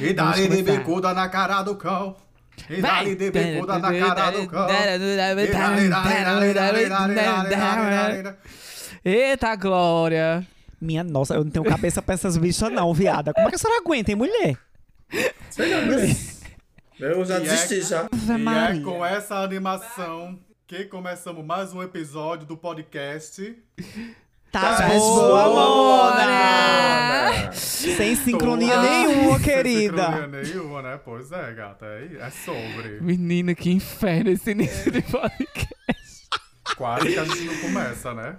E dá-lhe de bicuda na cara do cão. E dá-lhe de bicuda na cara do cão. E. Eita, Glória! Minha nossa, eu não tenho cabeça pra essas bichas, não, viada. Como é que a senhora aguenta, hein, mulher? Sei lá, mulher. Eu já E é- desisti já. E é com essa animação que começamos mais um episódio do podcast. Tá Tá boa, Mona! Sem sincronia Toda- nenhuma, Sem querida. sincronia nenhuma, né? Pois é, gata. É, é sobre. Menina, que inferno esse início de podcast. Quase que a gente não começa, né?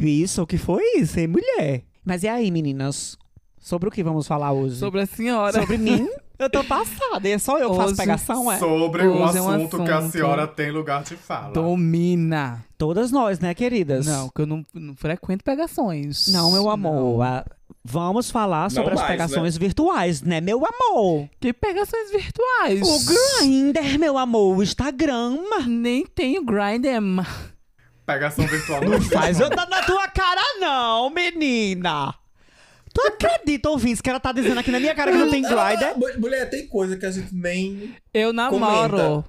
Isso, o que foi isso, hein, mulher? Mas e aí, meninas? Sobre o que vamos falar hoje? Sobre a senhora. Sobre mim? Eu tô passada. E é só eu que faço Hoje- pegação, é? Sobre um Hoje é um assunto, que a assunto. senhora tem lugar de fala. Domina. Todas nós, né, queridas? Não, que eu não, não frequento pegações. Não, meu amor. Não. ah, Vamos falar sobre as mais, pegações virtuais, né, meu amor? Que pegações virtuais? O Grindr, meu amor. O Instagram. Nem tenho Grindr. Pegação virtual não Não faz eu dar na tua cara, não, menina. Tu acredita, ouvintes, que ela tá dizendo aqui na minha cara que não tem Grindr? mu- Mulher, tem coisa que a gente nem. Eu namoro. Comenta.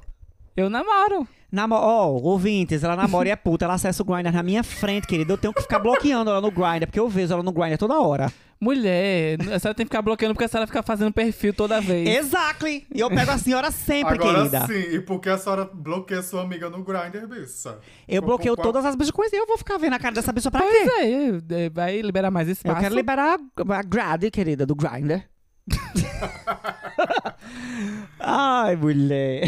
Eu namoro. Namo Ó, ouvintes, ela namora e é puta, ela acessa o Grindr na minha frente, querida. Eu tenho que ficar bloqueando ela no Grindr, porque eu vejo ela no Grindr toda hora. Mulher, a senhora tem que ficar bloqueando porque a senhora fica fazendo perfil toda vez. Exactly! E eu pego a senhora sempre, Agora querida. sim, e por que a senhora bloqueia sua amiga no Grindr, bicha? Eu bloqueio todas as bichas coisas e eu vou ficar vendo a cara dessa bicha pra Pois quê? é, é, vai liberar mais Eu espaço. quero liberar a, a grade, querida, do Grindr. Ai, mulher.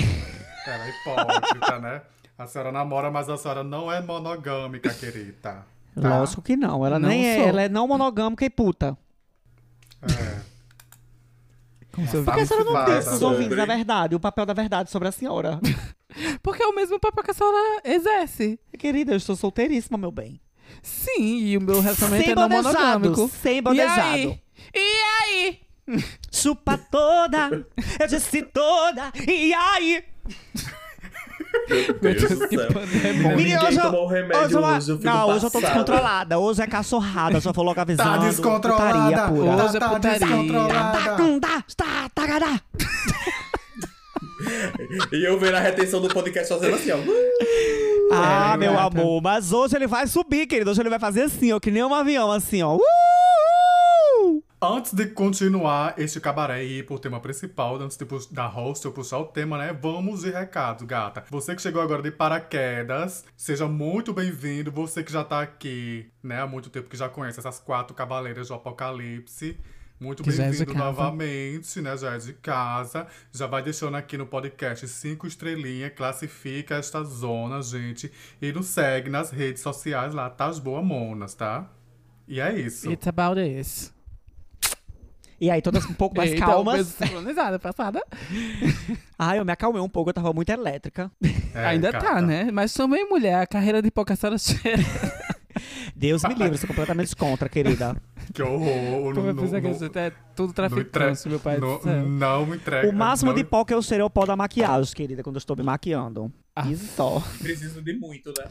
Ela é hipócrita, né? A senhora namora, mas a senhora não é monogâmica, querida. Tá? Lógico que não. Ela Não nem é. sou. Ela é não monogâmica e puta. É. Como se eu Por que a senhora não pros sobre. ouvintes a verdade, o papel da verdade sobre a senhora? Porque é o mesmo papel que a senhora exerce. querida, eu estou solteiríssima, meu bem. Sim, e o meu relacionamento Sem é não monogâmico. sem E bodejado. aí? E aí? Chupa toda, eu disse toda, e aí? Meu Deus do céu. Ninguém hoje eu- tomou remédio hoje eu- hoje, eu fico não, hoje eu tô descontrolada. Hoje é cachorrada, só falou logo avisando. Tá descontrolada. Putaria pura. Hoje é Tá, tá putaria. Tá, descontrolada. tum, tá, tá, tagará. E eu vendo a retenção do podcast fazendo assim, ó. Ah, É, meu gata. amor, mas hoje ele vai subir, querido. Hoje ele vai fazer assim, ó, que nem um avião, assim, ó. Uh! Antes de continuar este cabaré e ir pro tema principal, antes de da host eu puxar o tema, né? Vamos de recado, gata. Você que chegou agora de paraquedas, seja muito bem-vindo. Você que já tá aqui, né, há muito tempo, que já conhece essas quatro cavaleiras do apocalipse. Muito é bem-vindo novamente, né? Já é de casa. Já vai deixando aqui no podcast cinco estrelinhas, classifica esta zona, gente. E nos segue nas redes sociais lá, Tás Boa Monas, tá? E é isso. It's about this. E aí, todas um pouco mais Eita, calmas. sincronizada, passada. Ah, eu me acalmei um pouco, eu tava muito elétrica. É, Ainda tá, gata. né? Mas também, mulher, a carreira de pouca senhora cheira. Deus me livre, eu sou completamente contra, querida. Que horror. Como no- eu no- no- isso é tudo traficante, entre- meu pai no-. Não me entrega. O máximo não- de pó que eu serei é o pó da maquiagem, querida, quando eu estou me maquiando. Ah. Isso só. Preciso de muito, né?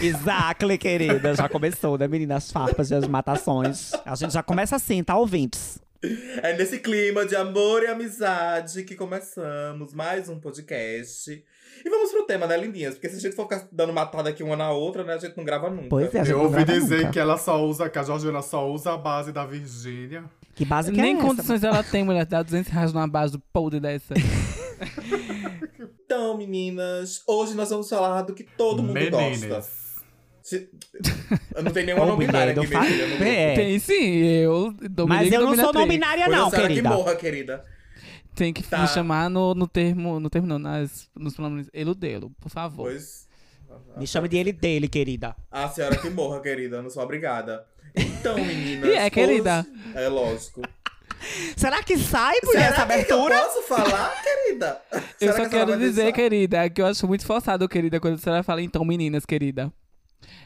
Exactly, querida. Já começou, né, menina? As farpas e as matações. A gente já começa assim, tá, ouvintes? É nesse clima de amor e amizade que começamos mais um podcast. E vamos pro tema, né, lindinhas? Porque se a gente for ficar dando matada aqui uma na outra, né, a gente não grava nunca. Pois é, a gente Eu não ouvi grava dizer nunca. que ela só usa, que a Georgiana só usa a base da Virgínia. Que base que Nem é essa? condições ela tem, mulher, dar 200 reais numa base do podre dessa. Então, meninas, hoje nós vamos falar do que todo mundo gosta. Se- Eu não tenho nenhuma Ô, não binária mulher, aqui, não vou- É. Tem sim, eu. Dominique Mas eu não sou Dominatrix. não querida. que morra, querida. Tem que Tá. me chamar no, no termo. No termo, não, nas, nos pronomes eludelo, por favor. Pois. Me chame de ele dele, querida. A senhora que morra, querida. Não sou obrigada. Então, meninas. E é, querida? É lógico. Será que sai por essa Será que abertura? eu posso falar, querida? Eu Será só que quero dizer, deixar? querida, que eu acho muito forçado, querida, quando a senhora fala, então, meninas, querida.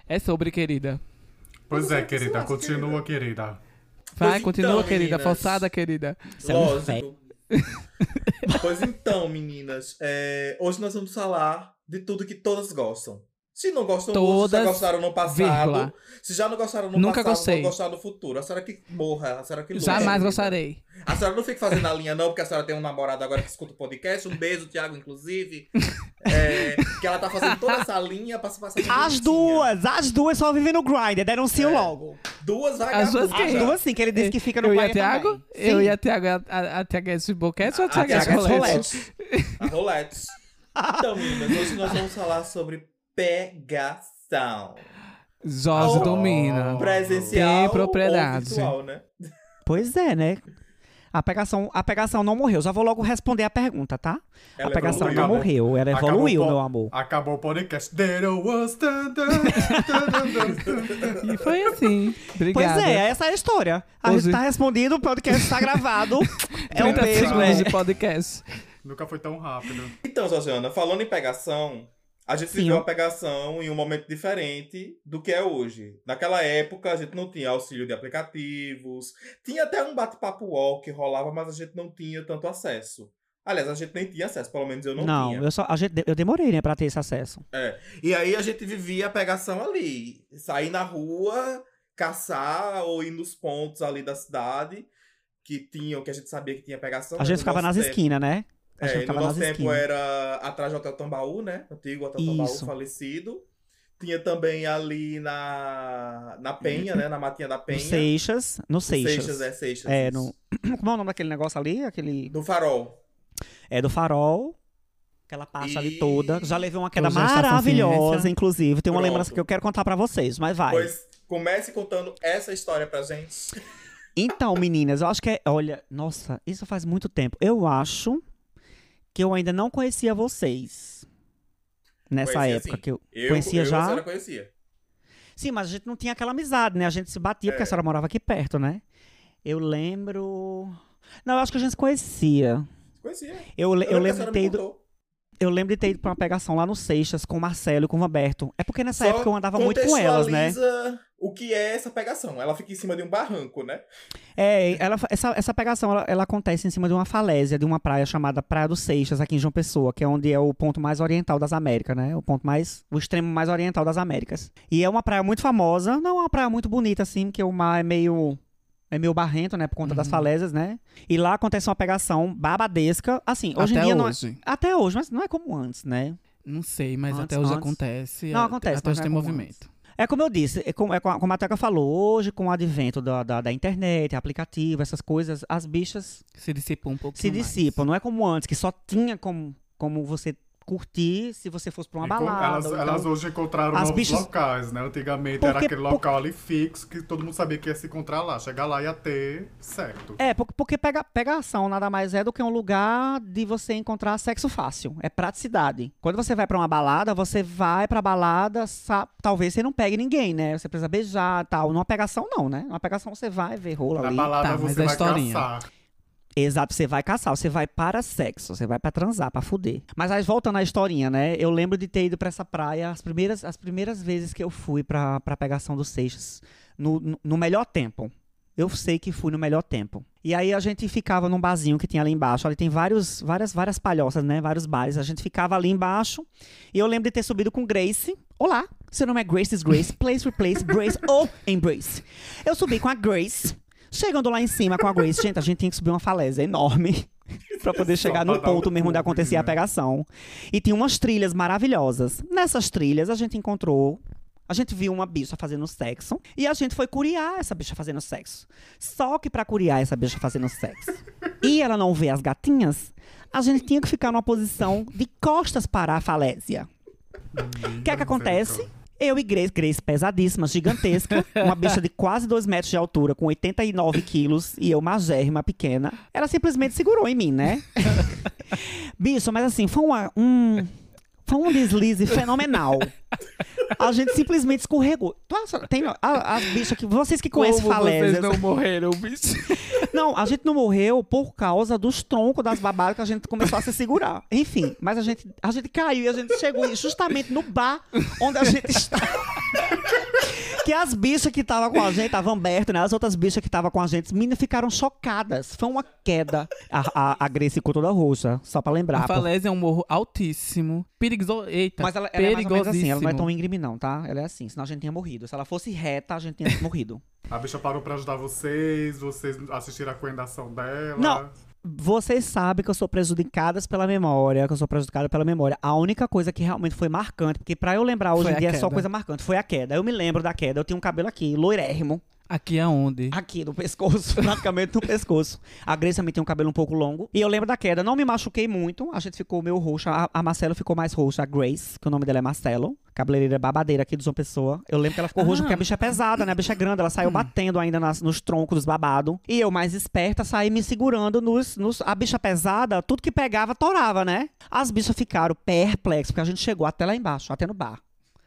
É sobre, querida. Pois é, querida, continua, querida. Vai, Pois continua, então, querida. meninas. Forçada, querida. É. Lógico. pois então, meninas, é, hoje nós vamos falar de tudo que todas gostam. Se não gostam hoje, Todas, já gostaram no passado. vírgula. Se já não gostaram no Nunca passado, gostei. vão gostar no futuro. A senhora que morra, a senhora que lute. Jamais gostarei. A senhora não fica fazendo a linha, não, porque a senhora tem um namorado agora que escuta o podcast. Um beijo, Thiago, inclusive. É, que ela tá fazendo toda essa linha pra se passar As bonitinha. duas, as duas só vivem no Grindr, denunciam É. logo. Duas As duas As quem? duas sim, que ele disse que fica no eu e a Grindr Thiago? Eu e a Thiago, a, a, a Thiago é Boquete ou a Thiago é Thiago é Rolete? Rolete. A Rolettes. Então, meninas, hoje nós vamos falar sobre pegação. Jorge Oh, domina. Presencial Tem propriedade. ou virtual, né? Pois é, né? A pegação, a pegação não morreu. Já vou logo responder a pergunta, tá? Ela a pegação evoluiu, não né? morreu. Ela Acabou evoluiu, po- meu amor. Acabou o podcast. There was... dun, dun, dun, dun, dun. E foi assim. Pois Obrigada. é, essa é a história. A Hoje- gente tá respondido, o podcast tá gravado. é um 30 beijo, segundos é. de podcast. Nunca foi tão rápido. Então, Georgiana, falando em pegação, a gente viveu a pegação em um momento diferente do que é hoje. Naquela época, a gente não tinha auxílio de aplicativos, tinha até um bate-papo UOL que rolava, mas a gente não tinha tanto acesso. Aliás, a gente nem tinha acesso, pelo menos eu não, Não, tinha. eu, só, a gente, eu demorei, né, pra ter esse acesso. É. E aí a gente vivia a pegação ali. Sair na rua, caçar ou ir nos pontos ali da cidade que tinham, que a gente sabia que tinha pegação. A né? gente No ficava nas esquinas, né? É, no nosso tempo esquinas. era atrás do Hotel Tambaú, né? Antigo Hotel Tambaú Isso. falecido. Tinha também ali na, na Penha, né? Na Matinha da No Penha. Seixas. No Seixas. Seixas, é Seixas. É, no... Como é o nome daquele negócio ali? Aquele... Do Farol. É do farol. Aquela parte ali E- toda. Já levei uma queda maravilhosa, inclusive. Tem uma Pronto. lembrança que eu quero contar pra vocês, mas vai. Pois comece contando essa história pra gente. Então, meninas, eu acho que é. Olha, nossa, isso faz muito tempo. Eu acho que eu ainda não conhecia vocês. Nessa Conhecia, época sim. que eu. Eu, Conhecia eu, já? A senhora conhecia. Sim, mas a gente não tinha aquela amizade, né? A gente se batia porque É. a senhora morava aqui perto, né? Eu lembro. Não, eu acho que a gente se conhecia. Conhecia. Eu, eu, a lembro de ter ido, eu lembro de ter ido pra uma pegação lá no Seixas com o Marcelo e com o Vanberto. É porque nessa Só época eu andava muito com elas, né? O que é essa pegação? Ela fica em cima de um barranco, né? É, ela, essa, essa pegação ela, ela acontece em cima de uma falésia de uma praia chamada Praia dos Seixas, aqui em João Pessoa, que é onde é o ponto mais oriental das Américas, né? O ponto mais. O extremo mais oriental das Américas. E é uma praia muito famosa, não é uma praia muito bonita, assim, porque o mar é meio. É meio barrento, né? Por conta das Uhum. falésias, né? E lá acontece uma pegação babadesca. Assim, hoje até em dia não é. hoje. Até hoje, mas não é como antes, né? Não sei, mas Antes- até hoje antes- acontece. Não, a- acontece, Até hoje é tem movimento. É como eu disse, é como, é como a Teca falou, hoje com o advento da, da, da internet, aplicativo, essas coisas, as bichas Se dissipa um pouco se dissipam. Não é como antes, que só tinha como, como você curtir se você fosse pra uma balada. elas, ou elas então- hoje encontraram As novos bichas- locais, né? Antigamente era Porque- aquele por- local ali fixo que todo mundo sabia que ia se encontrar lá. Chegar lá ia ter certo. É, porque, porque pega, pegação nada mais é do que um lugar de você encontrar sexo fácil. É praticidade. Quando você vai pra uma balada, você vai pra balada, sa- talvez você não pegue ninguém, né? Você precisa beijar tal. Numa pegação, não, né? Numa pegação você vai ver rola Na ali. balada Tá, mas você a vai historinha? caçar. Exato, você vai caçar, você vai para sexo, você vai pra transar, pra fuder. Mas aí voltando à historinha, né? Eu lembro de ter ido pra essa praia as primeiras, as primeiras vezes que eu fui pra, pra pegação dos Seixas, no, no, no melhor tempo. Eu sei que fui no melhor tempo. E aí a gente ficava num barzinho que tinha ali embaixo. Ali tem vários, várias, várias palhoças, né? Vários bares. A gente ficava ali embaixo. E eu lembro de ter subido com Grace. Olá, seu nome é Grace Grace. Place replace Grace ou Embrace. Eu subi com a Grace. Chegando lá em cima com a Grace, gente, a gente tinha que subir uma falésia enorme pra poder chegar no ponto mesmo onde acontecia a pegação. E tinha umas trilhas maravilhosas. Nessas trilhas a gente encontrou a gente viu uma bicha fazendo sexo e a gente foi curiar essa bicha fazendo sexo. Só que pra curiar essa bicha fazendo sexo e ela não ver as gatinhas, a gente tinha que ficar numa posição de costas para a falésia. O que é que acontece? Eu e Grace, Grace pesadíssima, gigantesca, uma bicha de quase 2 metros de altura, com 89 quilos, e eu magérrima, pequena. Ela simplesmente segurou em mim, né? Bicho, mas assim, foi uma- um. Foi um deslize fenomenal. A gente simplesmente escorregou. Tem a- as bichas que. Vocês que conhecem Como falésias. vocês não morreram, bicho? Não, a gente não morreu por causa dos troncos das babadas que a gente começou a se segurar. Enfim, mas a gente, a gente caiu e a gente chegou justamente no bar onde a gente estava. Que as bichas que estavam com a gente, estavam abertas, né? As outras bichas que estavam com a gente, meninas ficaram chocadas. Foi uma queda. A, a, a Grace ficou toda roxa, só pra lembrar. A falésia é um morro altíssimo. Perigoso. Eita. Mas ela, ela é mais ou menos assim, ela não é tão íngreme não, tá? Ela é assim, senão a gente tinha morrido. Se ela fosse reta, a gente tinha morrido. A bicha parou pra ajudar vocês, vocês assistiram a coendação dela. Não. Vocês sabem que eu sou prejudicadas pela memória, que eu sou prejudicada pela memória. A única coisa que realmente foi marcante, porque pra eu lembrar hoje Foi em a dia é só queda. coisa marcante, foi a queda. Eu me lembro da queda, eu tinha um cabelo aqui, loirérrimo, Aqui aonde? aqui no pescoço, praticamente no pescoço. A Grace também tem um cabelo um pouco longo. E eu lembro da queda, não me machuquei muito, a gente ficou meio roxa. A, a Marcelo ficou mais roxa, a Grace, que o nome dela é Marcelo. Cabeleireira babadeira aqui do João Pessoa. Eu lembro que ela ficou roxa Ah. porque a bicha é pesada, né? A bicha é grande, ela saiu batendo ainda nas- nos troncos dos babados. E eu, mais esperta, saí me segurando nos, nos. A bicha pesada, tudo que pegava, torava, né? As bichas ficaram perplexas, porque a gente chegou até lá embaixo, até no bar.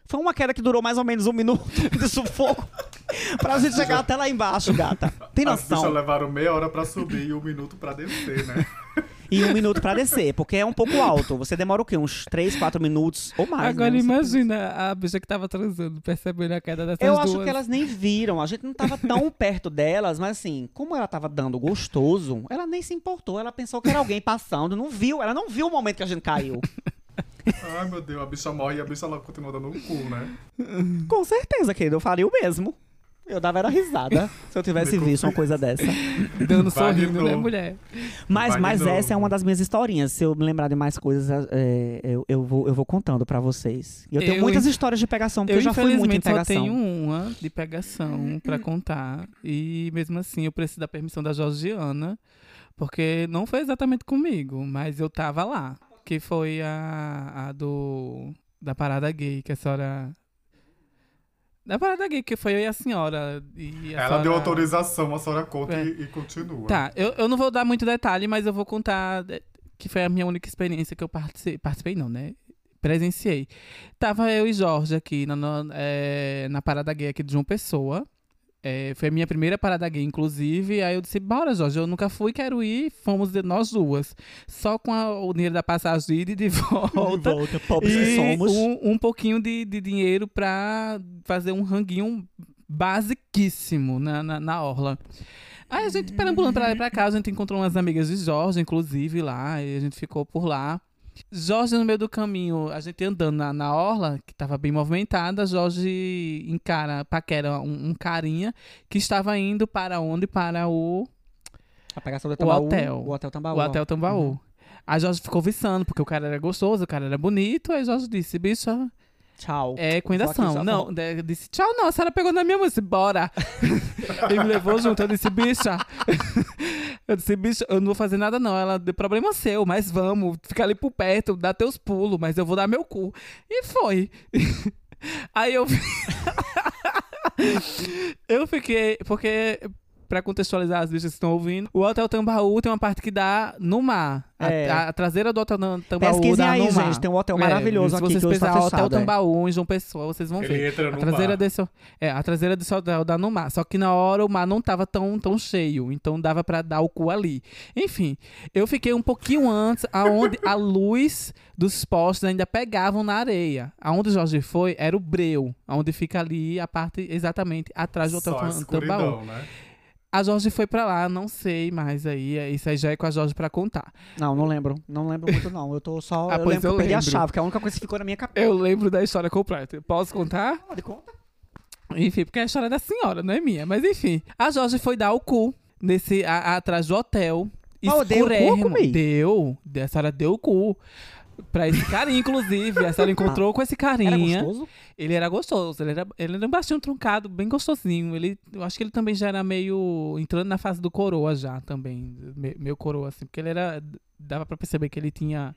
Foi uma queda que durou mais ou menos um minuto de sufoco. pra gente chegar até lá embaixo, gata. Tem As bichas noção? levaram meia hora pra subir e um minuto pra descer, né? E um minuto pra descer, porque é um pouco alto. Você demora o quê? Uns 3, 4 minutos ou mais. Agora né? imagina a bicha que tava transando, percebendo a queda dessas Eu duas. acho que elas nem viram. A gente não tava tão perto delas, mas assim, como ela tava dando gostoso, ela nem se importou. Ela pensou que era alguém passando, não viu. Ela não viu o momento que a gente caiu. Ai, meu Deus, a bicha morre e a bicha ela continua dando o cu, né? Com certeza, querido, eu faria o mesmo. Eu dava era risada se eu tivesse visto uma coisa dessa. Dando sorrindo, né, mulher? Mas, mas essa é uma das minhas historinhas. Se eu me lembrar de mais coisas, é, eu, eu, vou, eu vou contando pra vocês. E Eu tenho Eu, muitas histórias de pegação, porque eu, Eu, já fui muito em pegação. tenho uma de pegação pra contar. E mesmo assim, eu preciso da permissão da Georgiana, porque não foi exatamente comigo, mas eu tava lá. Que foi a, a do. Da parada gay, que a senhora. Da parada gay, que foi eu e a senhora. E a Ela senhora... deu autorização, a senhora conta É. e, e continua. Tá, eu, eu não vou dar muito detalhe, mas eu vou contar eh, que foi a minha única experiência que eu participei. Participei, não, né? Presenciei. Tava eu e Jorge aqui na, na, eh, na parada gay aqui de João Pessoa. Eh, foi a minha primeira parada gay, inclusive. Aí eu disse: Bora, Jorge, eu nunca fui, quero ir. Fomos de nós duas. Só com a- o dinheiro da passagem de ida e de volta. Volta, pobres E somos. um, um pouquinho de, de dinheiro pra fazer um ranguinho basiquíssimo na, na, na orla. Aí a gente perambulando pra lá e pra cá, a gente encontrou umas amigas de Jorge, inclusive, lá, e a gente ficou por lá. Jorge, no meio do caminho, a gente andando na, na orla, que tava bem movimentada, Jorge encara, paquera um, um carinha que estava indo para onde? Para o A pegação do Tambaú. hotel. O Hotel Tambaú. o Hotel Tambaú. Aí Jorge ficou viçando, porque o cara era gostoso, o cara era bonito. Aí Jorge disse, bicha, Tchau. é coendação. Não, de- disse, tchau não, a senhora pegou na minha mão, eu disse, bora. Ele me levou junto, eu disse, bicha. Eu disse, bicha, eu não vou fazer nada não, ela, problema seu, mas vamos, fica ali por perto, dá teus pulos, mas eu vou dar meu cu. E foi. Aí eu. Eu fiquei, porque... Pra contextualizar as bichas que estão ouvindo, o Hotel Tambaú tem uma parte que dá no mar. A- É. A, a traseira do Hotel Tam- Tambaú Pesquisem dá aí, no mar. gente. Tem um hotel É, maravilhoso se aqui vocês hoje tá pesquisar fechado. Hotel é. Tambaú em João Pessoa, vocês vão ver. Ele entra A traseira, mar. desse, é, a traseira desse hotel dá no mar. Só que na hora o mar não tava tão, tão cheio. Então dava pra dar o cu ali. Enfim, eu fiquei um pouquinho antes, aonde a luz dos postes ainda pegavam na areia. Aonde o Jorge foi era o breu. Onde fica ali a parte exatamente atrás do Hotel Só Tambaú. né? A Jorge foi pra lá, não sei mais aí. é, Isso aí já é com a Jorge pra contar. Não, não lembro. Não lembro muito, não. Eu tô só. Ah, eu lembro que eu eu perdi a chave, que é a única coisa que ficou na minha cabeça. Eu lembro da história completa. Posso contar? Pode conta. Enfim, porque é a história da senhora, não é minha. Mas enfim. A Jorge foi dar o cu nesse, a- a- atrás do hotel. Oh, deu o cu? Deu. A senhora deu o cu. Pra esse carinha, inclusive. A senhora encontrou com esse Era carinha. gostoso? Ele era gostoso. Ele era, ele era um baixinho truncado, bem gostosinho. Ele, eu acho que ele também já era meio. entrando na fase do coroa já também. me- Meio coroa, assim. Porque ele era. dava pra perceber que ele tinha.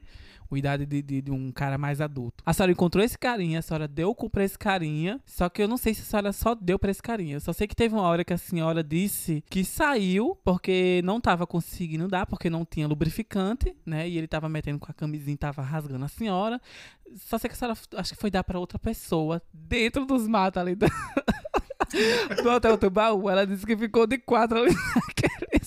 A idade de, de, de um cara mais adulto. A senhora encontrou esse carinha, a senhora deu o cu pra esse carinha. Só que eu não sei se a senhora só deu pra esse carinha. Eu só sei que teve uma hora que a senhora disse que saiu porque não tava conseguindo dar, porque não tinha lubrificante, né? E ele tava metendo com a camisinha, tava rasgando a senhora. Só sei que a senhora acho que foi dar pra outra pessoa dentro dos matos ali da- do Hotel Tambaú. Ela disse que ficou de quatro ali naqueles,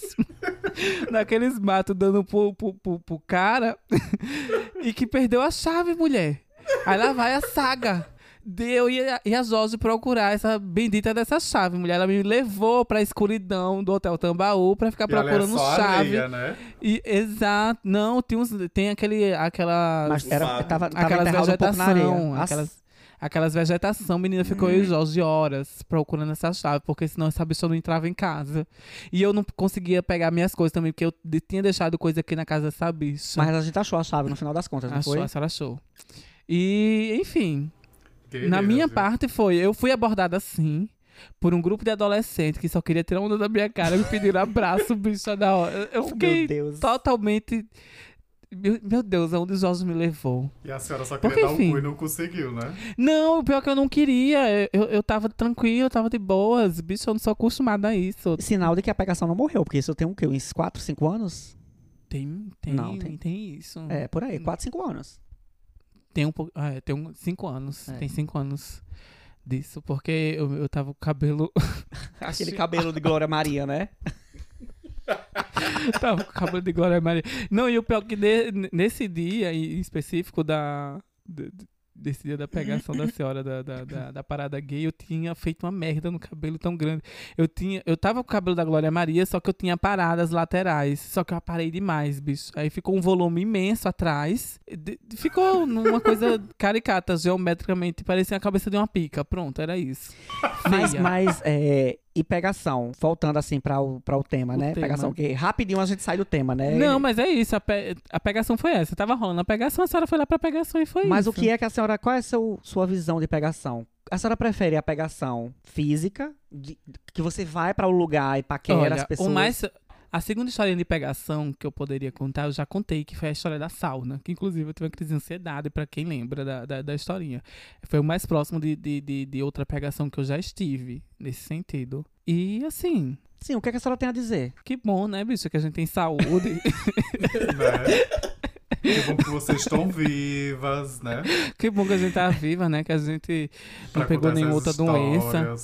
naqueles matos dando pro, pro, pro, pro cara e que perdeu a chave, mulher. Aí lá vai a saga Deu e a, e a Jorge procurar essa bendita dessa chave. Mulher, ela me levou pra escuridão do Hotel Tambaú pra ficar E ela é procurando só chave. areia, né? E, exato. Não, tem, uns, tem aquele, aquela. Mas era, tava, tava aquelas um vegetação. As- Aquelas, aquelas vegetação, menina ficou eu e Jorge horas procurando essa chave, porque senão essa bicha não entrava em casa. E eu não conseguia pegar minhas coisas também, porque eu de- tinha deixado coisa aqui na casa dessa bicha. Mas a gente achou a chave no final das contas, não achou, foi? a senhora achou. E, enfim, na minha viu? parte foi, eu fui abordada assim. Por um grupo de adolescentes que só queria tirar onda da minha cara, me pediram abraço, bicha da hora. Eu fiquei Meu Deus. totalmente. Meu, meu Deus, aonde o Jorge me levou? E a senhora só Porque, queria dar o enfim. cu e não conseguiu, né? Não, o pior é que eu não queria. Eu, eu, eu tava tranquilo, eu tava de boas. Bicho, eu não sou acostumada a isso. Sinal de que a pegação não morreu, porque isso tem um quê? Uns 4, 5 anos? Tem, tem, Não, tem, tem. isso. É, por aí, 4, 5 anos. Tem um pouco. Ah, é, tem um, cinco anos. É. Tem cinco anos disso. Porque eu, eu tava com o cabelo. Aquele cabelo de Glória Maria, né? tava com o cabelo de Glória Maria. Não, e o pior é que ne- nesse dia em específico da. de- de- Desse dia da pegação da senhora da, da, da, da parada gay, eu tinha feito uma merda no cabelo tão grande. Eu tinha, eu tava com o cabelo da Glória Maria, só que eu tinha paradas laterais. Só que eu aparei demais, bicho. Aí ficou um volume imenso atrás. De- ficou numa coisa caricata, geometricamente, parecia a cabeça de uma pica. Pronto, era isso. Mas, Feia. mas é, e pegação? Voltando assim pra o, pra o tema, O né? tema. Pegação, que rapidinho a gente sai do tema, né? Não, mas é isso. A, pe- a pegação foi essa. Tava rolando a pegação, a senhora foi lá pra pegação e foi Mas isso. o que é que a senhora. Qual é a seu, sua visão de pegação? A senhora prefere a pegação física, de- que você vai pra o lugar e paquera Olha, as pessoas? o mais. A segunda história de pegação que eu poderia contar, eu já contei, que foi a história da sauna. Que inclusive eu tive uma crise de ansiedade, pra quem lembra da, da, da historinha. Foi o mais próximo de, de, de, de outra pegação que eu já estive, nesse sentido. E assim, Sim, o que, é que a senhora tem a dizer? que bom, né, bicho? Que a gente tem saúde. né? Que bom que vocês estão vivas, né? que bom que a gente tá viva, né? Que a gente Pra não pegou nenhuma outra doença.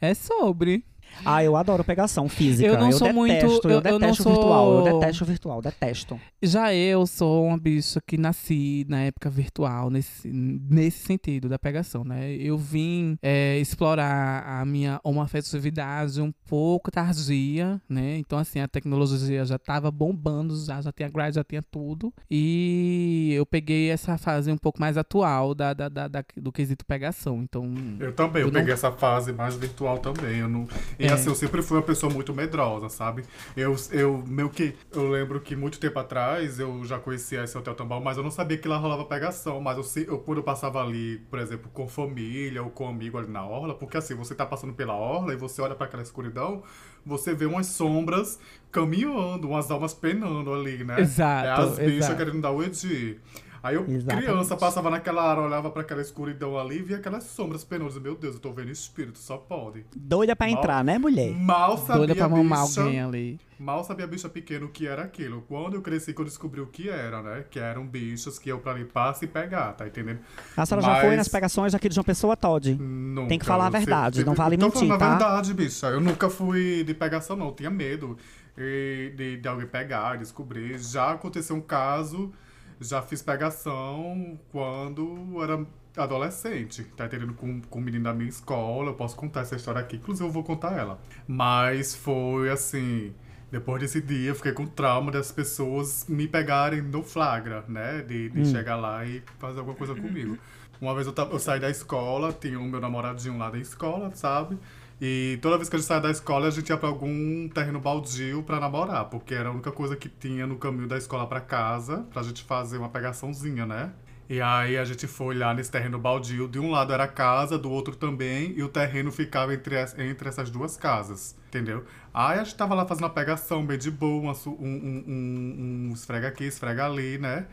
É sobre. Ah, eu adoro pegação física. Eu não sou detesto, muito- Eu, eu- eu não detesto sou- virtual. Eu detesto virtual, detesto. Já eu sou uma bicha que nasci na época virtual, nesse, nesse sentido da pegação, né? Eu vim é, explorar a minha homoafetividade um pouco tardia, né? Então, assim, a tecnologia já tava bombando, já, já tinha grade, já tinha tudo. E eu peguei essa fase um pouco mais atual da, da, da- da- do quesito pegação. Então, Eu também, eu, Eu não- peguei essa fase mais virtual também. Eu não... E É. assim, eu sempre fui uma pessoa muito medrosa, sabe? Eu, eu meio que. Eu lembro que muito tempo atrás eu já conhecia esse Hotel Tambal, mas eu não sabia que lá rolava pegação. Mas eu, eu quando eu passava ali, por exemplo, com família ou com amigo ali na orla, porque assim, você tá passando pela orla e você olha pra aquela escuridão, você vê umas sombras caminhando, umas almas penando ali, né? Exato, É as bichas exato. querendo dar o Edi. Aí eu, Exatamente. criança, passava naquela área, olhava pra aquela escuridão ali e via aquelas sombras penosas. Meu Deus, eu tô vendo espírito, só pode. Doida pra Mal- entrar, né, mulher? Mal sabia, doida pra mamar bicha, alguém ali. mal sabia a bicha pequena o que era aquilo. Quando eu cresci, que eu descobri o que era, né? Que eram bichos que eu pra ali passe e pegar, tá entendendo? A senhora já foi Mas- nas pegações aqui de João Pessoa, Todd? Nunca. Tem que falar a eu sempre- verdade, não vale mentir, falando tá? a verdade, bicha. Eu nunca fui de pegação, não. Eu tinha medo de, de alguém pegar, descobrir. Já aconteceu um caso, já fiz pegação quando era adolescente, tá entendendo? Com, com um menino da minha escola. Eu posso contar essa história aqui, inclusive eu vou contar ela. Mas foi assim. Depois desse dia, eu fiquei com trauma das pessoas me pegarem no flagra, né? De, de chegar lá e fazer alguma coisa comigo. Uma vez eu, eu saí da escola, tinha o meu namoradinho lá da escola, sabe? E toda vez que a gente saía da escola, a gente ia pra algum terreno baldio pra namorar, porque era a única coisa que tinha no caminho da escola pra casa, pra gente fazer uma pegaçãozinha, né? E aí a gente foi lá nesse terreno baldio. De um lado era a casa, do outro também, e o terreno ficava entre, es- entre essas duas casas, entendeu? Aí a gente tava lá fazendo uma pegação bem de boa, um, um, um, um esfrega aqui, esfrega ali, né?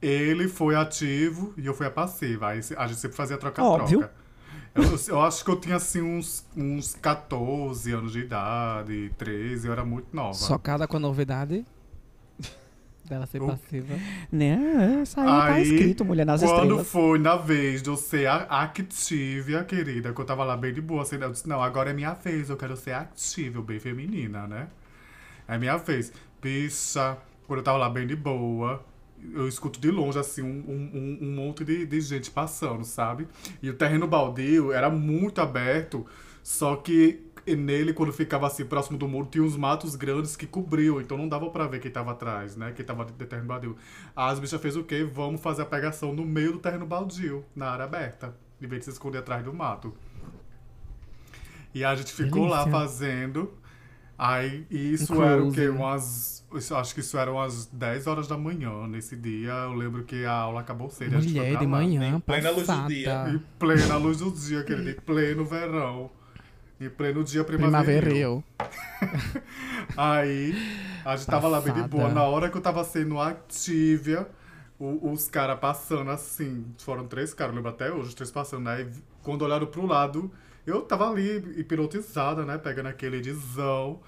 Ele foi ativo e eu fui a passiva. Aí a gente sempre fazia troca-troca. Eu, eu acho que eu tinha assim uns, uns 14 anos de idade, 13, eu era muito nova. Chocada com a novidade dela ser passiva. Né? Isso aí, tá Aí, escrito, mulher nas Quando estrelas. foi na vez de eu ser a Activia, querida, que eu tava lá bem de boa, assim, eu disse, não, agora é minha vez, eu quero ser Activia, bem feminina, né? É minha vez. Bicha, quando eu tava lá bem de boa, eu escuto de longe, assim, um, um, um monte de, de gente passando, sabe? E o terreno baldio era muito aberto, só que nele, quando ficava assim, próximo do muro, tinha uns matos grandes que cobriam, então não dava pra ver quem tava atrás, né? Quem tava de terreno baldio. As bichas fez o quê? Vamos fazer a pegação no meio do terreno baldio, na área aberta, em vez de se esconder atrás do mato. E a gente ficou lá Delícia. fazendo. Aí, e isso Um era o quê? Umas. isso- acho que isso era umas 10 horas da manhã nesse dia. Eu lembro que a aula acabou cedo. Mulher de manhã, Em plena luz do passada. dia. Em plena luz do dia, aquele de pleno verão. Em pleno dia primaveril. Primaveril. Aí, a gente tava lá bem de Passada. boa. Na hora que eu tava sendo Activia, o- os caras passando assim. Foram três caras, eu lembro até hoje, os três passando. Aí, quando olharam pro lado, eu tava ali hipnotizada, né? Pegando aquele edizão.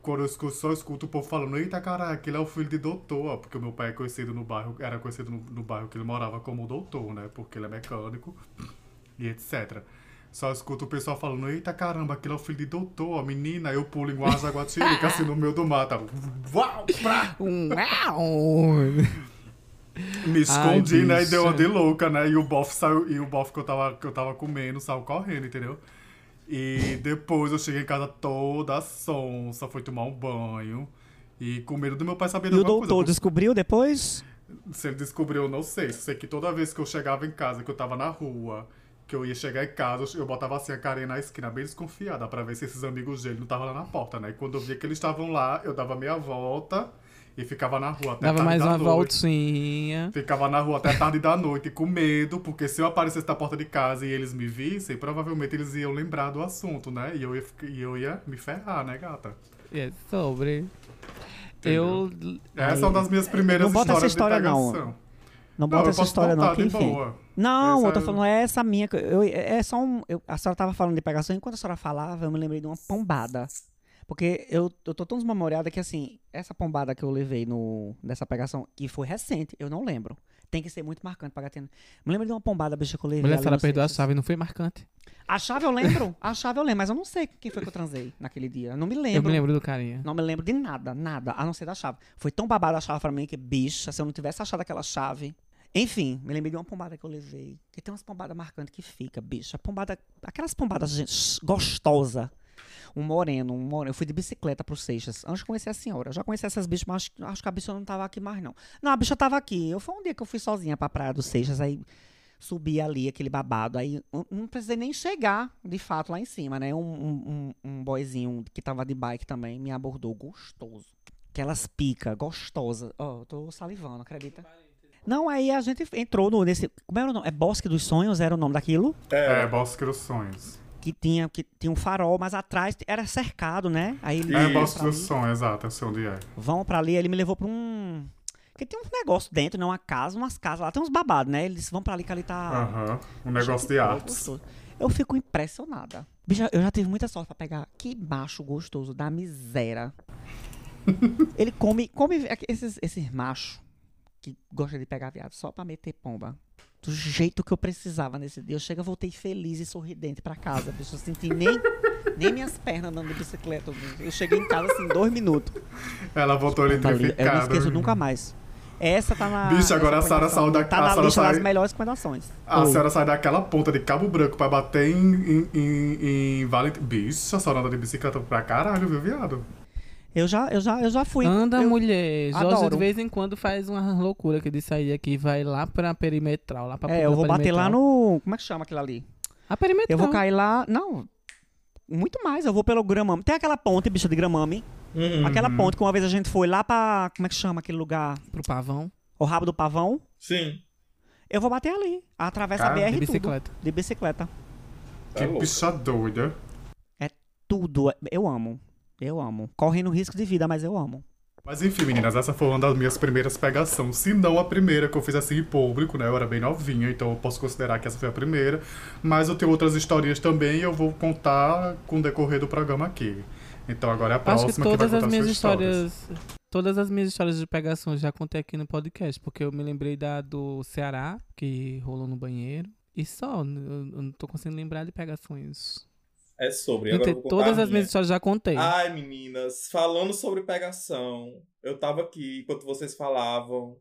Quando eu escuto, só escuto o povo falando, eita caralho, aquele é o filho de doutor, porque o meu pai é conhecido no bairro, era conhecido no, no bairro que ele morava como doutor, né? Porque ele é mecânico e etc. Só escuto o pessoal falando, eita caramba, aquele é o filho de doutor, a menina, eu pulo igual a jaguatirica, assim, no meio do mato. Uau, prá! Uau! Me escondi, Ai, né, e deu uma de louca, né, e o bofe saiu, e o bofe que eu tava, que eu tava comendo saiu correndo, entendeu? E depois eu cheguei em casa toda sonsa, fui tomar um banho, e com medo do meu pai saber E de o alguma doutor coisa. descobriu depois? Se ele descobriu, eu não sei. Sei que toda vez que eu chegava em casa, que eu tava na rua, que eu ia chegar em casa, eu botava assim a carinha na esquina, bem desconfiada, pra ver se esses amigos dele não estavam lá na porta, né? E quando eu via que eles estavam lá, eu dava meia volta e ficava na rua até Dava tarde mais da uma noite. voltinha. Ficava na rua até tarde da noite com medo, porque se eu aparecesse na porta de casa e eles me vissem, provavelmente eles iam lembrar do assunto, né? E eu ia, e eu ia me ferrar, né, gata? É sobre. Entendeu? Eu. Essa é uma das minhas primeiras não bota essa história, não. Não Não, bota eu essa história não, que enfim. boa. Não, Essa eu tô falando, é essa minha. Eu, é só um. eu- a senhora tava falando de pegação, enquanto a senhora falava, eu me lembrei de uma pombada. Porque eu, eu tô tão desmemoriada que, assim, essa pombada que eu levei no, dessa pegação, que foi recente, eu não lembro. Tem que ser muito marcante pra gatinha. Me lembro de uma pombada, bicha, que eu levei. Mulher, se ela perdeu a chave, não foi marcante. A chave eu lembro. A chave eu lembro, mas eu não sei quem foi que eu transei naquele dia. Eu não me Eu lembro. me lembro do carinha. Não me lembro de nada, nada, a não ser da chave. Foi tão babada a chave pra mim que, bicha, se eu não tivesse achado aquela chave. Enfim, me lembrei de uma pombada que eu levei. Que tem umas pombadas marcantes que fica, bicha. Pombada. Aquelas pombadas gente, gostosa. Um moreno, um moreno. Eu fui de bicicleta pro Seixas. Antes de conhecer a senhora. Eu já conheci essas bichas, mas acho, acho que a bicha não tava aqui mais, não. Não, a bicha tava aqui. Eu foi um dia que eu fui sozinha pra praia do Seixas, aí subi ali, aquele babado. Aí não precisei nem chegar, de fato, lá em cima, né? Um, um, um, um boyzinho que tava de bike também me abordou, gostoso. Aquelas pica, gostosa. Ó, eu tô salivando, acredita? Não, aí a gente entrou no, nesse. Como era o nome? É Bosque dos Sonhos, era o nome daquilo? É, Bosque dos Sonhos. Que tinha, que tinha um farol, mas atrás era cercado, né? Aí ele É, ali. Sonhos, exato, sei onde é. Vão pra ali, ele me levou pra um. Que tem um negócio dentro, né? Uma casa, umas casas lá. Tem uns babados, né? Ele disse: vão pra ali que ali tá. Aham, um negócio de artes. gostoso. Eu fico impressionada. Bicha, eu já tive muita sorte pra pegar. Que macho gostoso da miséria. Ele come, come esses, esses machos que gostam de pegar viado só pra meter pomba. Do jeito que eu precisava nesse dia. Eu chego, voltei feliz e sorridente pra casa. Bicho, eu senti nem, nem minhas pernas andando de bicicleta. Eu cheguei em casa assim, em dois minutos. Ela voltou ali, Eu eletrificada. não esqueço nunca mais. Essa tá na. Bicho, agora a Sara saiu da- Tá a na lista sai- das melhores recomendações. A Oi. senhora sai daquela ponta de Cabo Branco pra bater em, em, em, em Valentim. Bicho, a senhora anda de bicicleta pra caralho, viu, viado? Eu já, eu já, eu já fui. Anda, eu, mulher. Jorge de vez em quando faz uma loucura que de sair aqui e vai lá pra perimetral. Lá pra É, eu vou bater lá no. Como é que chama aquilo ali? A perimetral. Eu vou cair lá. Não. Muito mais, eu vou pelo Gramame. Tem aquela ponte, bicho de Gramame. Uhum. Aquela ponte que uma vez a gente foi lá pra. Como é que chama aquele lugar? Pro pavão. O Rabo do Pavão. Sim. Eu vou bater ali. Atravessa Cara, a BR De e tudo. bicicleta. De bicicleta. Que louco. bicha doida. Tudo. Eu amo. Eu amo. Correndo risco de vida, mas eu amo. Mas enfim, meninas, essa foi uma das minhas primeiras pegações. Se não a primeira que eu fiz assim em público, né? Eu era bem novinha, então eu posso considerar que essa foi a primeira. Mas eu tenho outras historinhas também e eu vou contar com o decorrer do programa aqui. Então agora é a Acho próxima que todas vai as contar minhas suas histórias. Todas as minhas histórias de pegação já contei aqui no podcast, porque eu me lembrei da do Ceará, que rolou no banheiro. E só, eu não tô conseguindo lembrar de pegações. É sobre. Eu Agora vou contar todas a as minha. minhas histórias já contei. Ai, meninas, falando sobre pegação, eu tava aqui enquanto vocês falavam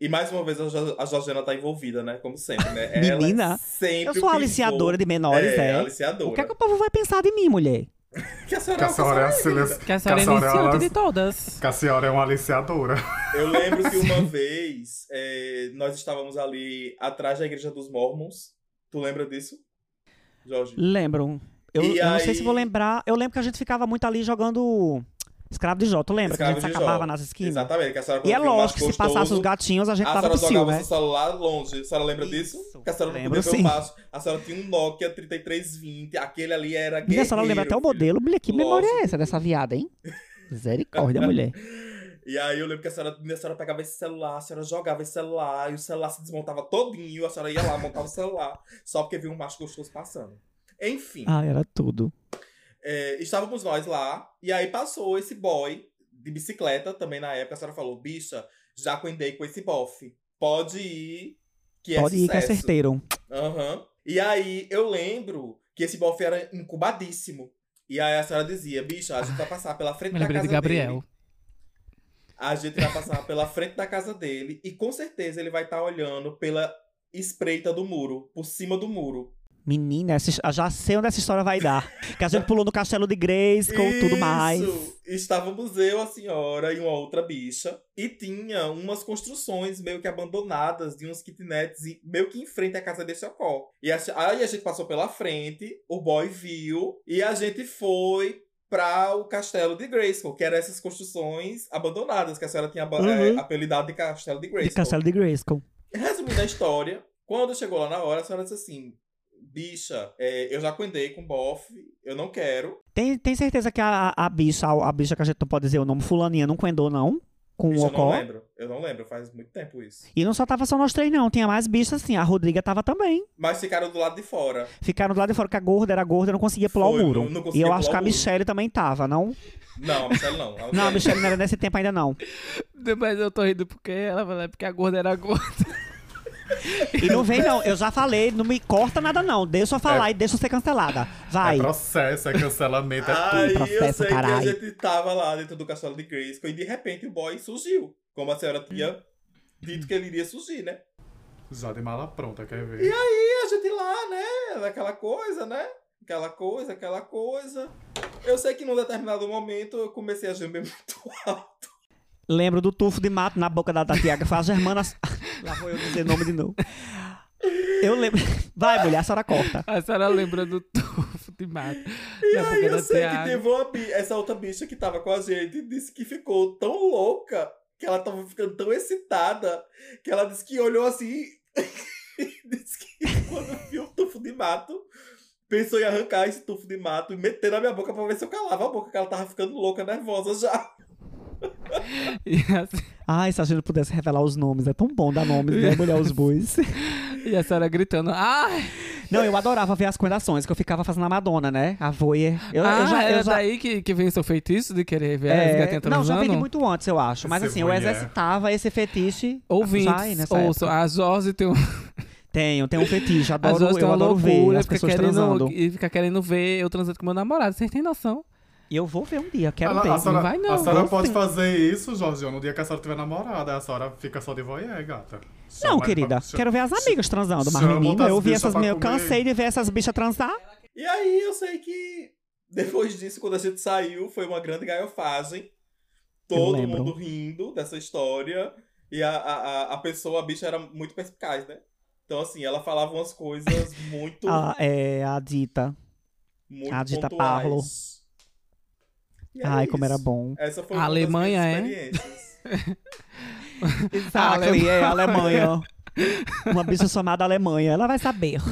E mais uma vez a, Jo- a Georgiana tá envolvida, né? Como sempre, né? Menina, Ela é sempre Eu sou aliciadora de menores, é. é. aliciadora. O que é que o povo vai pensar de mim, mulher? Que a senhora, Que a senhora é a silenci- Que a senhora é Que a senhora é iniciante uma- de todas. que a senhora é uma aliciadora. Eu lembro que uma vez é, nós estávamos ali atrás da igreja dos Mormons. Tu lembra disso, Jorge? Lembro. Eu, eu não sei aí- se vou lembrar. Eu lembro que a gente ficava muito ali jogando Escravo de Jó. Tu lembra? que a Escravo gente acabava Jó. nas esquinas. Exatamente. Que a senhora E é lógico que se passasse os gatinhos, a gente A senhora Sil, jogava né? seu celular longe. A senhora lembra disso? Isso. Que a senhora não Lembro, podia ver sim. o macho. A senhora tinha um Nokia 3320. Aquele ali era guerreiro. senhora lembra até o modelo. Que memória é Lógico. essa dessa viada, hein? Misericórdia, mulher. E aí eu lembro que a senhora, a senhora pegava esse celular, a senhora jogava esse celular, e o celular se desmontava todinho, a senhora ia lá, montava o celular, só porque viu um macho gostoso passando. Enfim, Ah, era tudo. é, estávamos nós lá, e aí passou esse boy de bicicleta, também na época, a senhora falou, bicha, já coendei com esse bofe. Pode ir, que Pode é ir que é sucesso. certeiro. Aham. E aí eu lembro que esse bofe era incubadíssimo. E aí a senhora dizia, bicha, a gente vai passar pela frente Me da lembrei casa de Gabriel. dele. A gente vai passar pela frente da casa dele e com certeza ele vai estar olhando pela espreita do muro, por cima do muro. Menina, já sei onde essa história vai dar. Que a gente pulou no castelo de Grace com tudo mais. Estávamos eu, a senhora e uma outra bicha. E tinha umas construções meio que abandonadas de uns kitnets meio que em frente à casa de Chocó. E a, aí a gente passou pela frente, o boy viu e a gente foi para o castelo de Grayskull, que eram essas construções abandonadas que a senhora tinha aba- Uhum. é, apelidado de castelo de De Grayskull. castelo de Grayskull. Resumindo a história, quando chegou lá na hora, a senhora disse assim: Bicha, é, eu já coendei com o bofe, eu não quero. Tem, tem certeza que a, a bicha, a, a bicha que a gente não pode dizer o nome, fulaninha, não coendou, não? Com Bicha, o eu não Ocó? lembro. Eu não lembro, faz muito tempo isso. E não só tava só nós três, não. Tinha mais bichas assim. A Rodriga tava também. Mas ficaram do lado de fora. Ficaram do lado de fora, que a gorda era gorda, não conseguia pular Foi, o muro. não- não e conseguia eu acho que a. Michelle também tava, não? Não, a Michelle não. A Não, a Michelle- não era nesse tempo ainda, não. Mas eu tô rindo porque ela fala, é porque a gorda era gorda. E não vem, não. Eu já falei, não me corta nada, não. Deixa eu falar e deixa eu ser cancelada. Vai. É processo, é cancelamento, é Aí tudo. eu processo, sei caralho. que a gente tava lá dentro do castelo de Grayskull e de repente o boy surgiu. Como a senhora tinha dito que ele iria surgir, né? Já de mala pronta, quer ver? E a gente lá, né? Aquela coisa, né? Aquela coisa, aquela coisa. Eu sei que num determinado momento eu comecei a gemer muito alto. Lembro do tufo de mato na boca da, da Tiaga. Faz a Germana. Lá vou eu dizer nome de novo. Eu lembro. Vai, mulher, a senhora corta. A senhora lembra do tufo de mato. E na aí boca eu da sei que teve uma essa outra bicha que tava com a gente disse que ficou tão louca que ela tava ficando tão excitada que ela disse que olhou assim disse que quando viu o tufo de mato pensou em arrancar esse tufo de mato e meter na minha boca pra ver se eu calava a boca que ela tava ficando louca, nervosa já. Assim, Ai, se a gente pudesse revelar os nomes. É tão bom dar nomes, né? Mulher os bois. e a senhora gritando, ai! Não, eu adorava ver as coendações que eu ficava fazendo a Madonna, né? A voyeur. Eu, ah, eu já, era eu já... daí que, que vem seu feitiço de querer ver as É, gatinhas não, já de muito antes, eu acho. Mas Esse assim, eu voyeur. exercitava esse fetiche Ouvintes, ouçam, época. a Jorge tem um, Tenho, tenho um fetiche. Adoro, eu uma adoro ver loucura, as fica pessoas querendo, transando. e fica querendo ver eu transando com meu namorado. Vocês têm noção? Eu vou ver um dia, quero Ela- ver. a senhora, vai não, a senhora pode sim. fazer isso, Jorge, no dia que a senhora tiver namorada. A senhora fica só de voyeur, gata. Não, Chama- querida. chama- Quero ver as amigas transando. Mas, menina, eu vi essas pra. Eu cansei de ver essas bichas transar. E aí eu sei que depois disso, quando a gente saiu, foi uma grande gaiofagem. Todo mundo rindo dessa história. E a, a, a- a pessoa, a bicha, era muito perspicaz, né? Então, assim, ela falava umas coisas muito, A, é, a dita. muito a Dita pontuais. É Ai, como era bom. Essa foi A uma Alemanha, das é? experiências. Exactly, é a Alemanha. Uma bicha chamada Alemanha. Ela vai saber.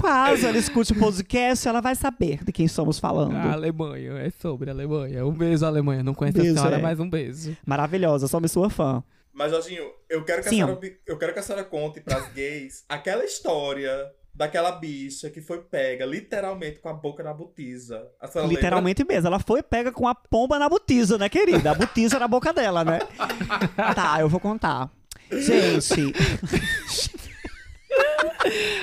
Caso ela escute o podcast, ela vai saber de quem estamos falando. A Alemanha, é sobre a Alemanha. Um beijo, Alemanha. Não conheço Beijo, a senhora, é. mas um beijo. Maravilhosa, somos sua fã. Mas, Jorginho, eu quero que a Sim, senhora, eu quero que a senhora conte pras gays aquela história daquela bicha que foi pega literalmente com a boca na botija. A senhora lembra? Literalmente mesmo. Ela foi pega com a pomba na botija, né, querida? A botija na boca dela, né? tá, eu vou contar. Gente,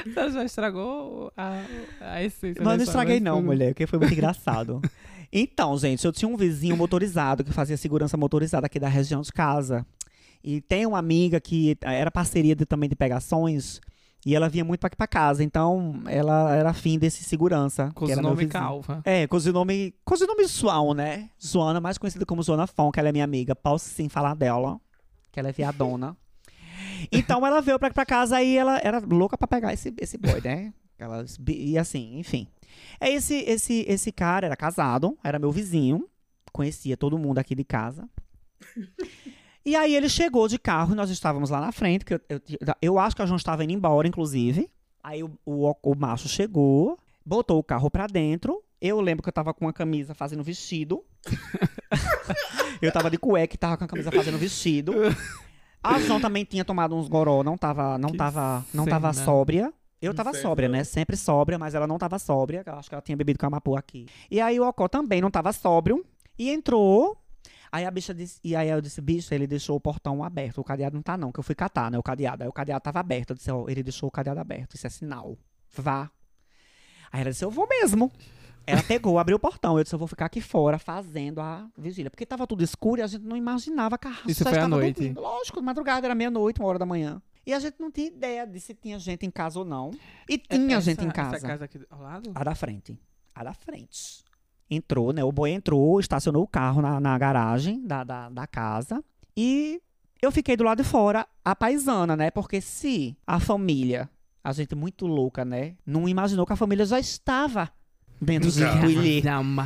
Você já estragou a, a essência Mas não estraguei não, mulher, porque foi muito engraçado. Então, gente, eu tinha um vizinho motorizado que fazia segurança motorizada aqui da região de casa. E tem uma amiga que era parceria de- também de pegações. E ela vinha muito pra casa. Então, ela era afim desse segurança. Com que o era meu nome vizinho. Calva. É, cozinome, cozinome João, né? Joana, mais conhecida como Joana Fon, que ela é minha amiga. Posso sim falar dela, que ela é viadona. Então ela veio pra, pra casa e ela era louca pra pegar esse, esse boy, né? Ela, e assim, enfim. É esse, esse, esse cara era casado, era meu vizinho, conhecia todo mundo aqui de casa. E aí ele chegou de carro e nós estávamos lá na frente, que eu, eu, eu acho que a João estava indo embora, inclusive. Aí o, o, o macho chegou, botou o carro pra dentro. Eu lembro que eu tava com uma camisa fazendo vestido. eu tava de cueca e tava com a camisa fazendo vestido. A João também tinha tomado uns goró, não tava, não Que tava, não tava sóbria. Eu tava Sempre, sóbria, né? né? Sempre sóbria, mas ela não tava sóbria. Eu acho que ela tinha bebido camapu aqui. E aí o Ocó também não tava sóbrio. E entrou. Aí a bicha disse. E aí eu disse, bicho, ele deixou o portão aberto. O cadeado não tá, não, que eu fui catar, né? O cadeado. Aí o cadeado tava aberto. Eu disse, ó, ele deixou o cadeado aberto. Isso é sinal. Vá. Aí ela disse, eu vou mesmo. Ela pegou, abriu o portão. Eu disse, eu vou ficar aqui fora fazendo a vigília. Porque tava tudo escuro e a gente não imaginava que a raça Isso foi à noite? dormindo. Lógico, madrugada, era meia-noite, uma hora da manhã. E a gente não tinha ideia de se tinha gente em casa ou não. E tinha Essa- gente em casa. Essa casa aqui ao lado? A da frente. A da frente. Entrou, né? O boy entrou, estacionou o carro na, na garagem da, da, da casa. E eu fiquei do lado de fora, a paisana, né? Porque se a família, a gente muito louca, né? Não imaginou que a família já estava dentro do. Willy.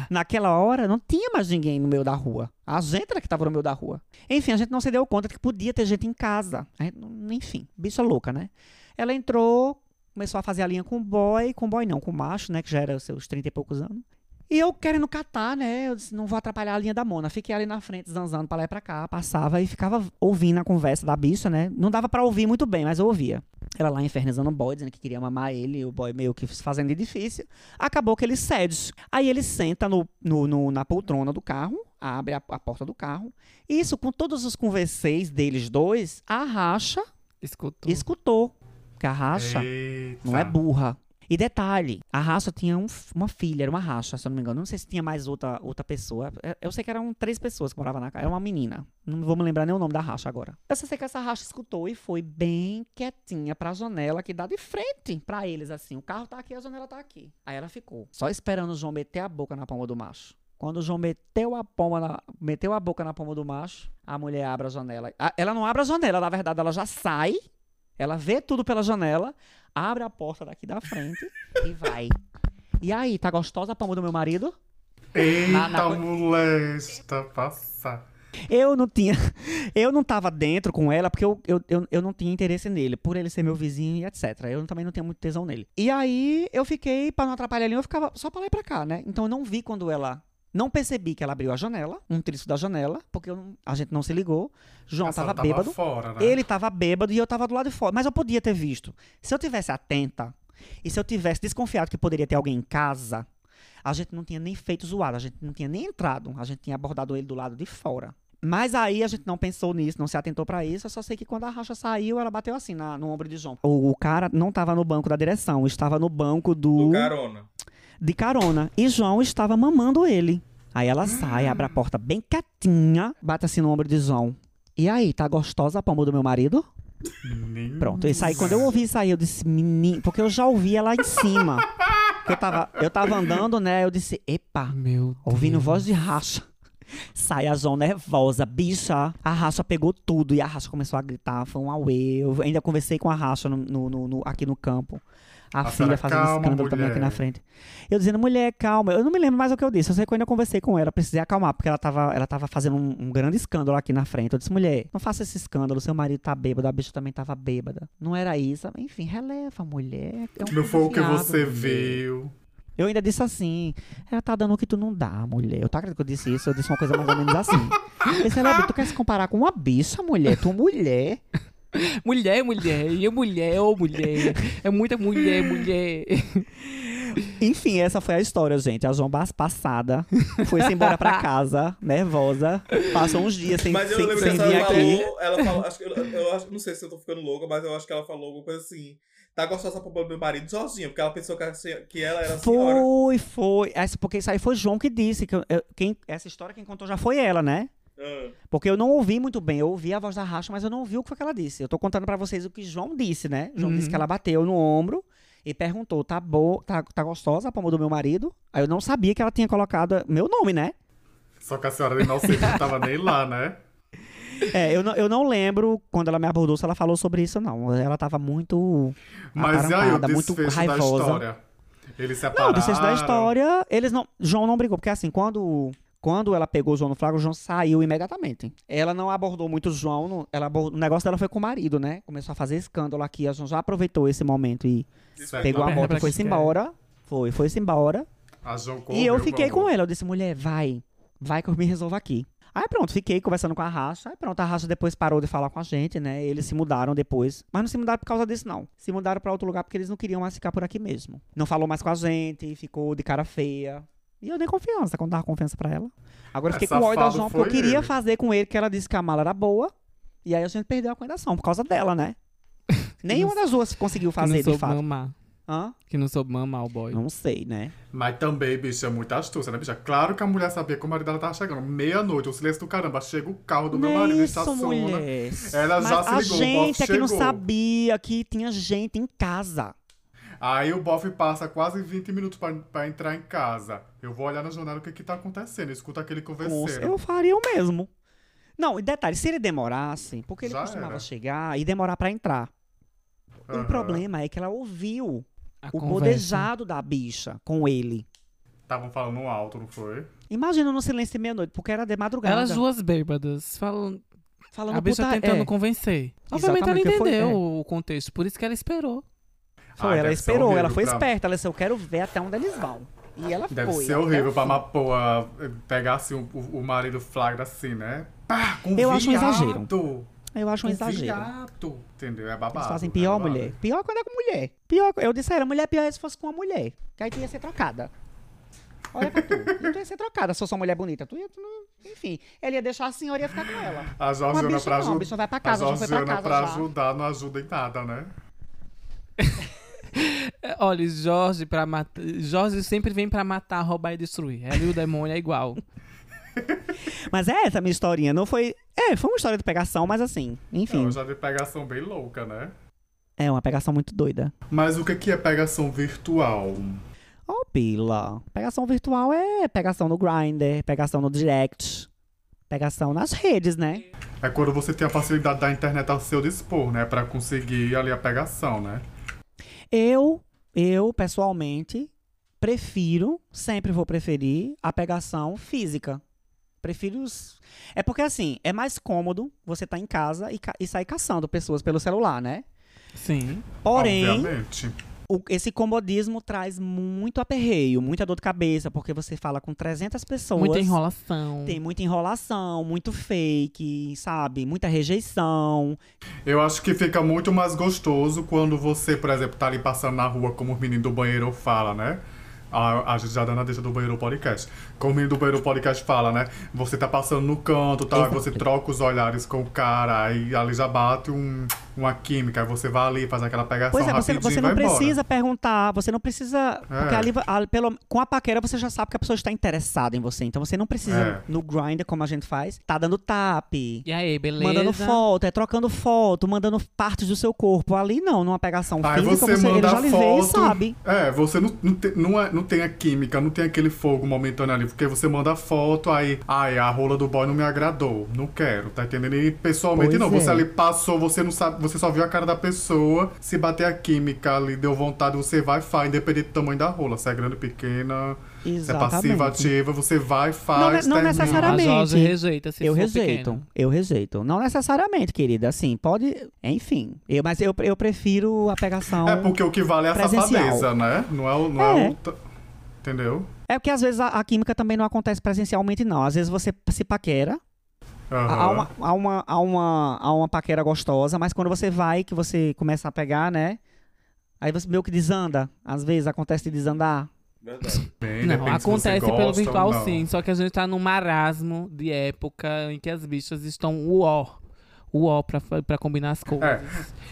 Naquela hora, não tinha mais ninguém no meio da rua. A gente era que tava no meio da rua. Enfim, a gente não se deu conta de que podia ter gente em casa. Gente enfim, bicha louca, né? Ela entrou, começou a fazer a linha com o boy, com o boy não, com o macho, né? Que já era seus 30 e poucos anos. E eu querendo catar, né? Eu disse, não vou atrapalhar a linha da Mona. Fiquei ali na frente, zanzando pra lá e pra cá. Passava e ficava ouvindo a conversa da bicha, né? Não dava pra ouvir muito bem, mas eu ouvia. Ela lá infernizando o boy, dizendo que queria mamar ele. E o boy meio que fazendo de difícil. Acabou que ele cede. Aí ele senta no, no- no- na poltrona do carro, abre a, a porta do carro. Isso, com todos os converseios deles dois, a racha escutou. escutou. Que a racha Eita. não é burra. E detalhe, a racha tinha um uma filha, era uma racha, se eu não me engano. Não sei se tinha mais outra, outra pessoa. Eu- Eu sei que eram três pessoas que moravam na casa. Era uma menina. Não vou me lembrar nem o nome da racha agora. Eu só sei que essa racha escutou e foi bem quietinha pra janela que dá de frente pra eles, assim. O carro tá aqui, a janela tá aqui. Aí ela ficou, só esperando o João meter a boca na palma do macho. Quando o João meteu a, palma na- meteu a boca na palma do macho, a mulher abre a janela. Ela não abre a janela, na verdade, ela já sai. Ela vê tudo pela janela, abre a porta daqui da frente e vai. E aí, tá gostosa a palma do meu marido? Eita, Na- na- molesta, passa. Eu não tinha. Eu não tava dentro com ela porque eu, eu, eu, eu não tinha interesse nele, por ele ser meu vizinho e etc. Eu também não tinha muito tesão nele. E aí eu fiquei, pra não atrapalhar ele, eu ficava só pra lá e pra cá, né? Então eu não vi quando ela. Não percebi que ela abriu a janela, um trilho da janela, porque não- a gente não se ligou. João A senhora tava bêbado. fora, né? Ele tava bêbado e eu tava do lado de fora. Mas eu podia ter visto. Se eu tivesse atenta e se eu tivesse desconfiado que poderia ter alguém em casa, a gente não tinha nem feito zoada, a gente não tinha nem entrado. A gente tinha abordado ele do lado de fora. Mas aí a gente não pensou nisso, não se atentou pra isso. Eu só sei que quando a racha saiu, ela bateu assim na- no ombro de João. O, o cara não tava no banco da direção, estava no banco do Do carona. de carona. E João estava mamando ele. Aí ela sai, abre a porta bem quietinha, bate assim no ombro de João. E aí, tá gostosa a palma do meu marido? Pronto. Isso aí, quando eu ouvi isso aí, eu disse, menino, porque eu já ouvia lá em cima. Eu tava, eu tava andando, né? Eu disse, epa, Meu ouvindo Deus. voz de racha. Sai a João nervosa, bicha. A racha pegou tudo e a racha começou a gritar. Foi um auê. Eu ainda conversei com a racha no, no- no- aqui no campo. A, A filha fazendo "Calma, escândalo também aqui mulher." na frente. Eu dizendo, mulher, calma. Eu não me lembro mais o que eu disse. Eu sei que eu ainda conversei com ela. Precisei acalmar, porque ela tava, ela tava fazendo um, um grande escândalo aqui na frente. Eu disse, mulher, não faça esse escândalo. Seu marido tá bêbado, a bicha também tava bêbada. Não era isso. Enfim, releva, mulher. É um Não foi o que você mulher. viu. Eu ainda disse assim, ela tá dando o que tu não dá, mulher. Eu tá acreditando que eu disse isso? Eu disse uma coisa mais ou menos assim. Esse é tu quer se comparar com uma bicha, mulher? Tu mulher. Mulher, mulher, e eu mulher, ô mulher. É muita mulher, mulher. Enfim, essa foi a história, gente. A João passada foi-se embora pra casa, nervosa. Passou uns dias sem, Mas eu sem, lembro sem que vir ela aqui. falou, ela falou, acho que eu, eu acho, não sei se eu tô ficando louca, mas eu acho que ela falou alguma coisa assim. Tá gostosa pôr meu marido sozinha, porque ela pensou que, a que ela era a senhora. Foi, foi. Essa, porque isso aí foi João que disse. Que eu- eu- quem, essa história quem contou já foi ela, né? Ah, Porque eu não ouvi muito bem. Eu ouvi a voz da Racha, mas eu não ouvi o que foi que ela disse. Eu tô contando pra vocês o que João disse, né? João Uhum. disse que ela bateu no ombro e perguntou: tá boa, tá, tá gostosa a palma do meu marido? Aí eu não sabia que ela tinha colocado meu nome, né? Só que a senhora de inocente não tava nem lá, né? É, eu não, eu não lembro quando ela me abordou se ela falou sobre isso, não. Ela tava muito. Mas aí o muito raivosa. Eles Não, separaram. o desfecho da história, eles não. João não brigou, porque assim, quando. Quando ela pegou o João no flagra, o João saiu imediatamente. Ela não abordou muito o João, ela abordou- o negócio dela foi com o marido, né? Começou a fazer escândalo aqui, a João já aproveitou esse momento e Certo. pegou a perna moto e foi-se embora. Foi, foi-se embora. A João e eu fiquei com ela. Eu disse, mulher, vai. Vai que eu me resolvo aqui. Aí pronto, fiquei conversando com a Racha. Aí pronto, a Racha depois parou de falar com a gente, né? Eles se mudaram depois. Mas não se mudaram por causa disso, não. Se mudaram pra outro lugar porque eles não queriam mais ficar por aqui mesmo. Não falou mais com a gente, ficou de cara feia. E eu dei confiança, quando dava confiança pra ela. Agora eu É, fiquei com o ódio da João, porque eu queria ele. fazer com ele, que ela disse que a mala era boa. E aí a gente perdeu a condenação por causa dela, né? Nenhuma das duas conseguiu fazer, de fato. mamar. Hã? Que não soube mamar o boy. Não sei, né? Mas também, bicha, é muita astúcia, né, bicha? Claro que a mulher sabia que o marido dela tava chegando. Meia-noite, o silêncio do caramba. Chega o carro do meu Não é marido, isso, estaciona. mulher. Ela já Mas se a ligou, o bofe gente é que não chegou. sabia que tinha gente em casa. Aí o bofe passa quase 20 minutos pra, pra entrar em casa. Eu vou olhar na janela o que que tá acontecendo. Escuta aquele Nossa, converseiro. eu faria o mesmo. Não, e detalhe, se ele demorasse, porque ele Já costumava era. chegar e demorar pra entrar. O Aham. problema é que ela ouviu A o conversa. bodejado da bicha com ele. Estavam falando alto, não foi? Imagina no silêncio de meia-noite, porque era de madrugada. Elas duas bêbadas, falando, falando a bicha puta- tentando é, convencer. Obviamente ela que foi- entendeu é. o contexto, por isso que ela esperou. Foi, Ai, ela deve ser esperou, ela foi pra- esperta. Ela disse, eu quero ver até onde eles vão. E ela Deve foi. ser até horrível pra uma porra pegar assim o, o- marido flagra assim, né? Pá, com Eu acho um viado, exagero. Eu acho um exagero. viado. Entendeu? É babado. Eles fazem é pior, babado. mulher. Pior quando é com mulher. Pior, eu disse a ela, mulher pior é se fosse com uma mulher. Que aí tu ia ser trocada. Olha pra tu. E tu ia ser trocada se fosse uma mulher bonita. Tu ia, tu não- enfim. Ele ia deixar a senhora e ia ficar com ela. A Uma Georgiana bicha pra não, ajudar. bicha vai pra A casa, já foi pra Georgiana casa pra já. ajudar não ajuda em nada, né? É, Olha, Jorge para matar. Jorge sempre vem pra matar, roubar e destruir. Ela e o demônio é igual. Mas é essa a minha historinha. Não foi. É, foi uma história de pegação, mas assim. É Enfim. uma já de pegação bem louca, né? É uma pegação muito doida. Mas o que que é pegação virtual? Ó, pila. Pegação virtual é pegação no Grindr, pegação no Direct. Pegação nas redes, né? É quando você tem a facilidade da internet ao seu dispor, né? Pra conseguir ali a pegação, né? Eu, eu, pessoalmente, prefiro, sempre vou preferir, a pegação física. Prefiro. os- É porque, assim, é mais cômodo você estar em casa e, ca- e sair caçando pessoas pelo celular, né? Sim. Porém, Obviamente. o- esse comodismo traz muito aperreio, muita dor de cabeça, porque você fala com 300 pessoas. Muita enrolação. Tem muita enrolação, muito fake, sabe? Muita rejeição. Eu acho que fica muito mais gostoso quando você, por exemplo, tá ali passando na rua, como os meninos do banheiro fala, né? A, a gente já dando a deixa do banheiro podcast. Como o do banheiro podcast fala, né? Você tá passando no canto, tá? Você troca os olhares com o cara, aí ali já bate um, uma química, aí você vai ali, faz aquela pegação Pois é, você, rapidinho você não vai embora. precisa perguntar, você não precisa. É. Porque ali, a- pelo, com a paquera, você já sabe que a pessoa está interessada em você. Então você não precisa, É. no grinder, como a gente faz, tá dando tap. E aí, beleza? Mandando foto, é trocando foto, mandando partes do seu corpo. Ali não, numa pegação Aí física, você você, ele já lhe vê e sabe. É, você não, não, tem, não, é- não tem a química, não tem aquele fogo momentâneo ali, porque você manda foto, aí, ai, a rola do boy não me agradou, não quero, tá entendendo? E pessoalmente Pois não, você é. ali passou, você não sabe, você só viu a cara da pessoa, se bater a química ali, deu vontade, você vai e faz, independente do tamanho da rola, se é grande, pequena, se é Exatamente. passiva, ativa, você vai, faz, Não, não necessariamente. Rejeita se eu rejeito, pequeno. eu rejeito. Não necessariamente, querida. Assim, pode. Enfim. Eu, mas eu, eu prefiro a pegação. É porque o que vale é a presencial. safadeza, né? Não é o... Não é. É. o t- Entendeu? É porque às vezes a, a química também não acontece presencialmente, não. Às vezes você se paquera, há Aham. uma, há, uma, há, uma, há uma paquera gostosa, mas quando você vai, que você começa a pegar, né? Aí você meio que desanda. Às vezes acontece de desandar. Verdade. Bem, Não, acontece pelo virtual sim, só que a gente tá num marasmo de época em que as bichas estão uó. Uó pra, pra combinar as coisas. É.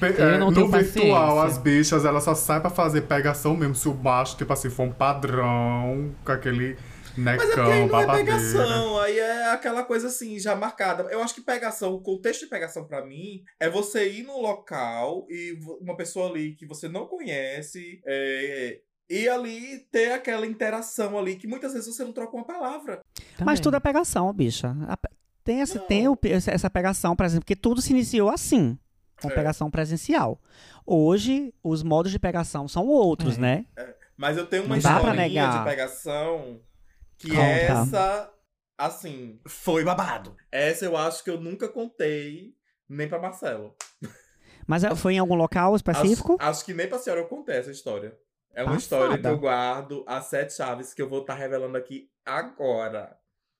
Eu é, não no tenho virtual, paciência. as bichas, elas só saem pra fazer pegação mesmo se o baixo, tipo assim, for um padrão, com aquele Mas é porque aí Necão, não é pegação, aí é aquela coisa assim, já marcada. Eu acho que pegação, o contexto de pegação pra mim é você ir num local e uma pessoa ali que você não conhece, é, e ali ter aquela interação ali que muitas vezes você não troca uma palavra. Mas Também. tudo é pegação, bicha. Tem, esse, tem o- essa pegação, por exemplo, que tudo se iniciou assim, com É. pegação presencial. Hoje, os modos de pegação são outros, É. né? Mas eu tenho uma Não negar. de pegação que Conta. essa, assim, foi babado. Essa eu acho que eu nunca contei nem pra Marcelo. Mas foi em algum local específico? Acho, acho que nem pra senhora eu contei essa história. É uma Passada. história que eu guardo as sete chaves que eu vou estar revelando aqui agora.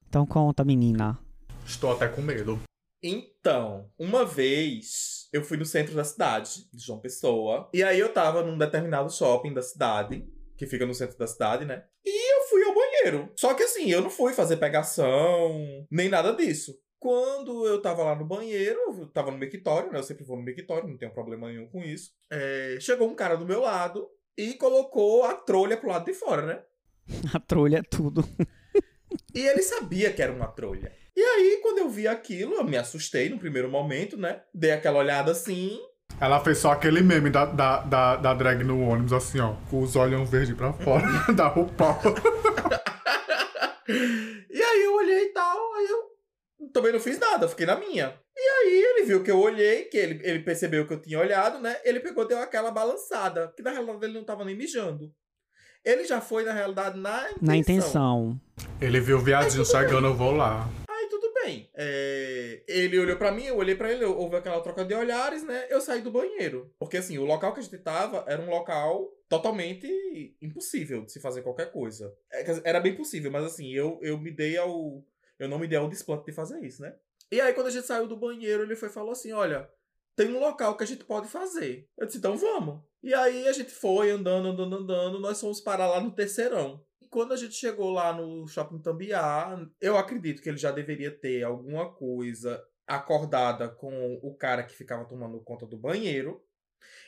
Então conta, menina. Estou até com medo. Então, uma vez eu fui no centro da cidade, de João Pessoa, e aí eu tava num determinado shopping da cidade, que fica no centro da cidade, né? E banheiro. Só que assim, eu não fui fazer pegação, nem nada disso. Quando eu tava lá no banheiro, eu tava no mictório, né? Eu sempre vou no mictório, não tenho problema nenhum com isso. É, chegou um cara do meu lado e colocou a trolha pro lado de fora, né? A trolha é tudo. E ele sabia que era uma trolha. E aí, quando eu vi aquilo, eu me assustei no primeiro momento, né? Dei aquela olhada assim. Ela fez só aquele meme da, da, da, da drag no ônibus, assim, ó, com os olhos verdes pra fora da roupa. E aí eu olhei e tal, aí eu também não fiz nada, fiquei na minha. E aí ele viu que eu olhei, que ele, ele percebeu que eu tinha olhado, né? Ele pegou e deu aquela balançada, que na realidade ele não tava nem mijando. Ele já foi, na realidade, na intenção. Na intenção. Ele viu o viadinho chegando, eu vou lá. Bem. É, Ele olhou pra mim, eu olhei pra ele, houve aquela troca de olhares, né? Eu saí do banheiro. Porque assim, o local que a gente tava era um local totalmente impossível de se fazer qualquer coisa. É, Era bem possível, mas assim, eu, eu me dei ao. Eu não me dei ao desplante de fazer isso, né? E aí, quando a gente saiu do banheiro, ele foi falou assim: olha, tem um local que a gente pode fazer. Eu disse, então vamos. E aí a gente foi andando, andando, andando, nós fomos parar lá no terceirão. E quando a gente chegou lá no shopping Tambiá, eu acredito que ele já deveria ter alguma coisa acordada com o cara que ficava tomando conta do banheiro.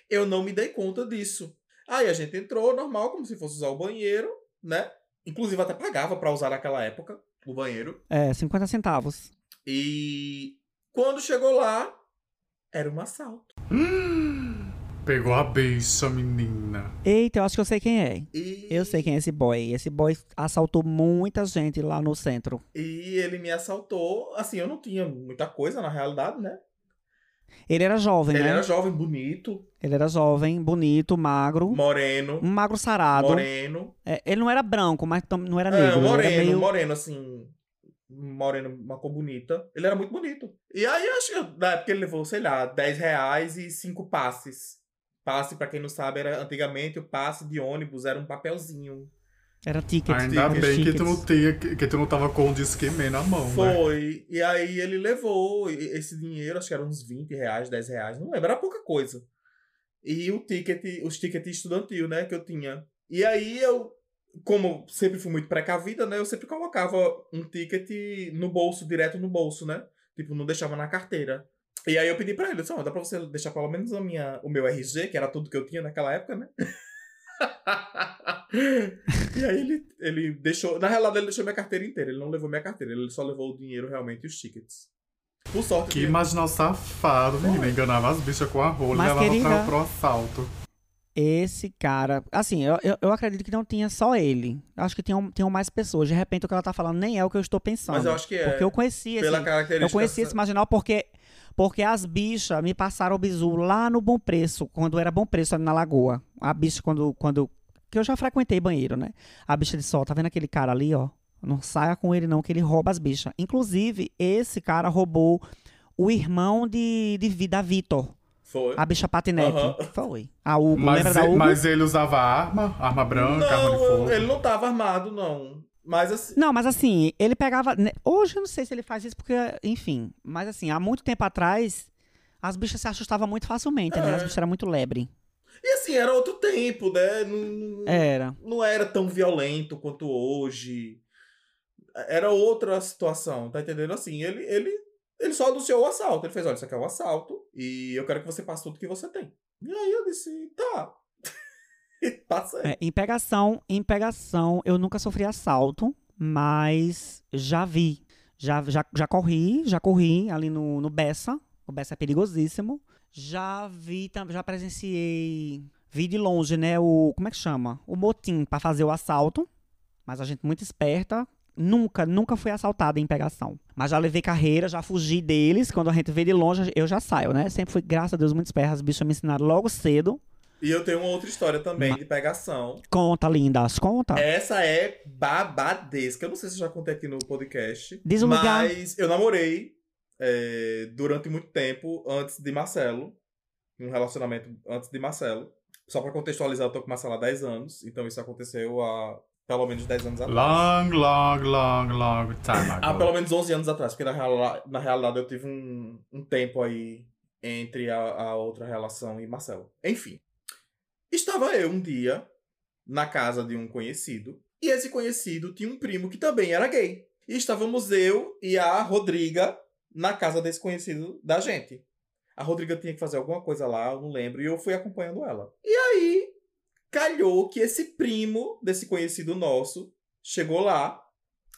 Eu não me dei conta disso. Aí a gente entrou normal, como se fosse usar o banheiro, né? Inclusive até pagava pra usar naquela época o banheiro. É, 50 centavos. E quando chegou lá, era um assalto. Pegou a bicha, menina. Eita, eu acho que eu sei quem é. E, Eu sei quem é esse boy. Esse boy assaltou muita gente lá no centro. e ele me assaltou. Assim, eu não tinha muita coisa na realidade, né? Ele era jovem, Ele né? era jovem, bonito, Ele era jovem, bonito, magro. moreno. Um magro sarado. Moreno. É, ele não era branco, mas não era É, negro. ele moreno, era meio... moreno, assim. Moreno, uma cor bonita. Ele era muito bonito. E aí, eu acho que na época ele levou, sei lá, 10 reais e 5 passes. Passe, pra quem não sabe, era antigamente o passe de ônibus era um papelzinho. Era ticket. Ainda era bem que tu, não tickets. tinha, que, que tu não tava com o disque na mão, né? Foi. E aí ele levou esse dinheiro, acho que era uns 20 reais, 10 reais, não lembro, era pouca coisa. E o ticket, os tickets estudantil, né, que eu tinha. E aí eu, como sempre fui muito precavida, né, eu sempre colocava um ticket no bolso, direto no bolso, né? Tipo, não deixava na carteira. E aí eu pedi pra ele, eu disse, ó, dá pra você deixar pelo menos a minha, o meu RG, que era tudo que eu tinha naquela época, né? e aí ele, ele deixou. Na realidade, ele deixou minha carteira inteira. Ele não levou minha carteira, ele só levou o dinheiro realmente e os tickets. Por sorte. Que marginal safado, menina. Enganava as bichas com a rola e levava querida- pra, pro assalto. Esse cara. Assim, eu, eu, eu acredito que não tinha só ele. Acho que tinham, tinham mais pessoas. De repente, o que ela tá falando nem é o que eu estou pensando. Mas eu acho que é. Porque eu conheci esse. pela característica. Eu conheci esse marginal porque, porque as bichas me passaram o bizu lá no Bom Preço, quando era Bom Preço ali na Lagoa. A bicha, quando. quando que eu já frequentei banheiro, né? A bicha disse: Ó, tá vendo aquele cara ali, ó? Não saia com ele, não, que ele rouba as bichas. Inclusive, esse cara roubou o irmão de, de, Vi- da Vitor, Foi. a bicha patinete. Aham. Foi. A Hugo. Mas, lembra da ele, Hugo? mas ele usava arma, arma branca, arma de fogo. Não, ele não tava armado, não. Mas assim. Não, mas assim, ele pegava. né, Hoje eu não sei se ele faz isso, porque, enfim. Mas assim, há muito tempo atrás, as bichas se assustavam muito facilmente, né? É. As bichas eram muito lebre. E assim, era outro tempo, né? Não, Era. não era tão violento quanto hoje. Era outra situação, tá entendendo? Assim, ele, ele, ele só anunciou o assalto. Ele fez: olha, isso aqui é um assalto e eu quero que você passe tudo que você tem. E aí eu disse: tá. e passei. É, em pegação, em pegação, eu nunca sofri assalto, mas já vi. Já, já, já corri, já corri ali no, no Bessa. O Bessa é perigosíssimo. Já vi, já presenciei, vi de longe, né, o, como é que chama? O motim pra fazer o assalto. Mas a gente muito esperta. Nunca, nunca fui assaltada em pegação. Mas já levei carreira, já fugi deles. Quando a gente vê de longe, eu já saio, né? Sempre fui, graças a Deus, muito esperta. As bichas me ensinaram logo cedo. E eu tenho uma outra história também Ma- de pegação. Conta, lindas, conta. Essa é babadesca. Eu não sei se eu já contei aqui no podcast. Diz um lugar. Mas eu namorei é, durante muito tempo antes de Marcelo. Um relacionamento antes de Marcelo. Só pra contextualizar, eu tô com Marcelo há 10 anos. Então isso aconteceu há pelo menos 10 anos atrás. Long, long, long, long time Há ago. pelo menos 11 anos atrás. Porque na, reala- na realidade eu tive um, um tempo aí entre a, a outra relação e Marcelo. Enfim. Estava eu um dia na casa de um conhecido. E esse conhecido tinha um primo que também era gay. E estávamos eu e a Rodriga na casa desse conhecido da gente. A Rodriga tinha que fazer alguma coisa lá, eu não lembro, e eu fui acompanhando ela. E aí, calhou que esse primo desse conhecido nosso chegou lá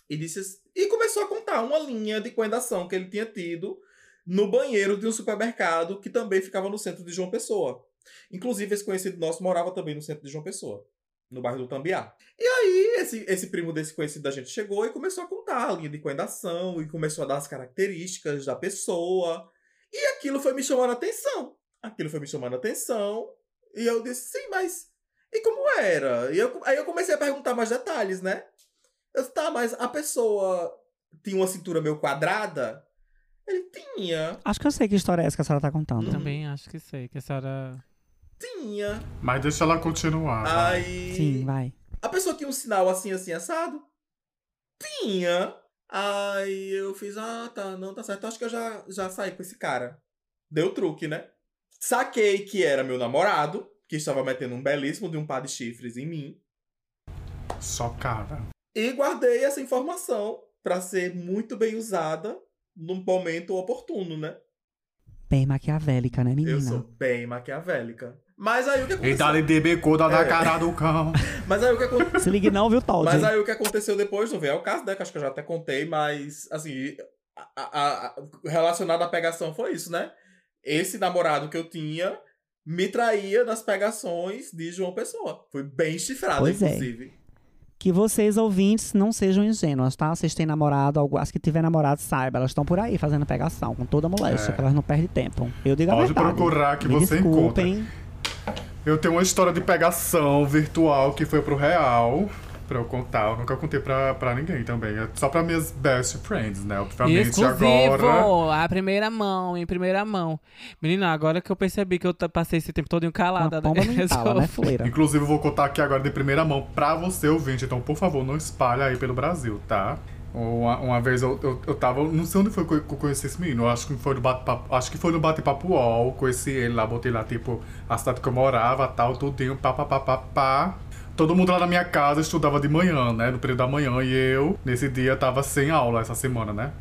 e disse ass- e começou a contar uma linha de coendação que ele tinha tido no banheiro de um supermercado que também ficava no centro de João Pessoa. Inclusive, esse conhecido nosso morava também no centro de João Pessoa, no bairro do Tambiá. E aí, esse, esse primo desse conhecido da gente chegou e começou a contar a linha de coendação e começou a dar as características da pessoa. E aquilo foi me chamando a atenção. Aquilo foi me chamando a atenção. E eu disse, sim, mas. E como era? E eu, aí eu comecei a perguntar mais detalhes, né? Eu disse, tá, mas a pessoa tinha uma cintura meio quadrada? Ele tinha, Acho que eu sei que história é essa que a senhora tá contando. Também acho que sei, que a senhora. Tinha. Mas deixa ela continuar. vai. Aí. Sim, vai. A pessoa tinha um sinal assim, assim, assado? Tinha. Aí eu fiz, ah, tá, não, tá certo. Acho que eu já, já saí com esse cara. Deu truque, né? Saquei que era meu namorado, que estava metendo um belíssimo de um par de chifres em mim. Chocada. E guardei essa informação pra ser muito bem usada num momento oportuno, né? Bem maquiavélica, né, menina? Eu sou bem maquiavélica. Mas aí o que E aconteceu? dá-lhe de bicuda na É. cara do cão. Mas aí o que aconteceu? Se ligue não, viu, Todd? Mas aí o que aconteceu depois, não veio ao caso, né? Que acho que eu já até contei, mas assim, a- a- a- relacionado à pegação foi isso, né? Esse namorado que eu tinha me traía nas pegações de João Pessoa. Foi bem chifrado, Pois é. inclusive. Que vocês, ouvintes, não sejam ingênuas, tá? Vocês têm namorado, as que tiver namorado, saiba, elas estão por aí fazendo pegação, com toda moléstia, É. que elas não perdem tempo. Eu digo a Pode verdade. procurar que Me você desculpem. Eu tenho uma história de pegação virtual que foi pro real. Pra eu contar. Eu nunca contei pra, pra ninguém também. É só pra minhas best friends, né? Obviamente Exclusivo! agora. A primeira mão, em primeira mão. Menina, agora que eu percebi que eu passei esse tempo todo calada. né, fuleira? Inclusive, eu vou contar aqui agora de primeira mão pra você, ouvinte. Então, por favor, não espalhe aí pelo Brasil, tá? Uma, uma vez eu, eu, eu tava. Não sei onde foi que eu conheci esse menino. Acho que foi no bate-papo. Acho que foi no bate-papo UOL. Conheci ele lá, botei lá, tipo, a cidade que eu morava, tal, tudinho, pá, pá, pá, pá, pá. Todo mundo lá na minha casa estudava de manhã, né? No período da manhã. E eu, nesse dia, tava sem aula essa semana, né?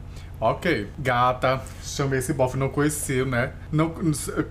Ok, gata, chamei esse bofe, não conheci, né? Não,